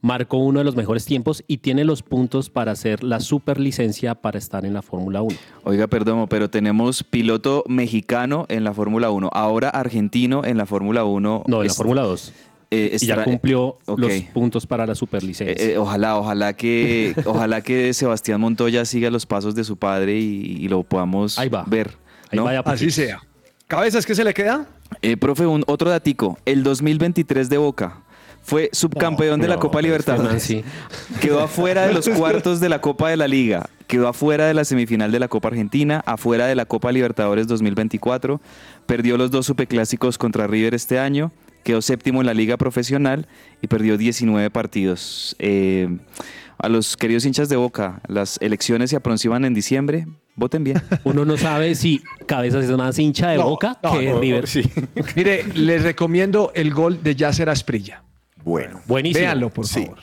marcó uno de los mejores tiempos y tiene los puntos para hacer la superlicencia para estar en la Fórmula 1. Oiga, perdón, pero tenemos piloto mexicano en la Fórmula 1, ahora argentino en la Fórmula 1. No, en la Es- Fórmula 2. Eh, Y ya estará- cumplió los puntos para la superlicencia. Eh, eh, ojalá, ojalá que, ojalá que Sebastián Montoya siga los pasos de su padre y, y lo podamos Ahí va. ver. Ahí Así sea. Cabezas, ¿qué se le queda? Eh, profe, un, otro datico. El 2023 de Boca fue subcampeón de la No, Copa este Libertadores. sí. Quedó afuera de los cuartos de la Copa de la Liga. Quedó afuera de la semifinal de la Copa Argentina, afuera de la Copa Libertadores 2024. Perdió los dos superclásicos contra River este año. Quedó séptimo en la Liga Profesional y perdió 19 partidos. Eh, a los queridos hinchas de Boca, las elecciones se aproximan en diciembre. Voten bien. Uno no sabe si Cabezas es más hincha de No, Boca no, que no, River. Mire, les recomiendo el gol de Yasser Asprilla. Bueno. Buenísimo. Véanlo, por Sí. favor.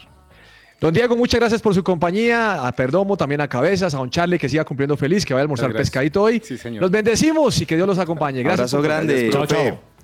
Don Diego, muchas gracias por su compañía. A Perdomo, también a Cabezas, a Don Charlie, que siga cumpliendo feliz, que vaya a almorzar gracias. pescadito hoy. Sí, señor. Los bendecimos y que Dios los acompañe. Gracias. Abrazo grande. Chao, chao.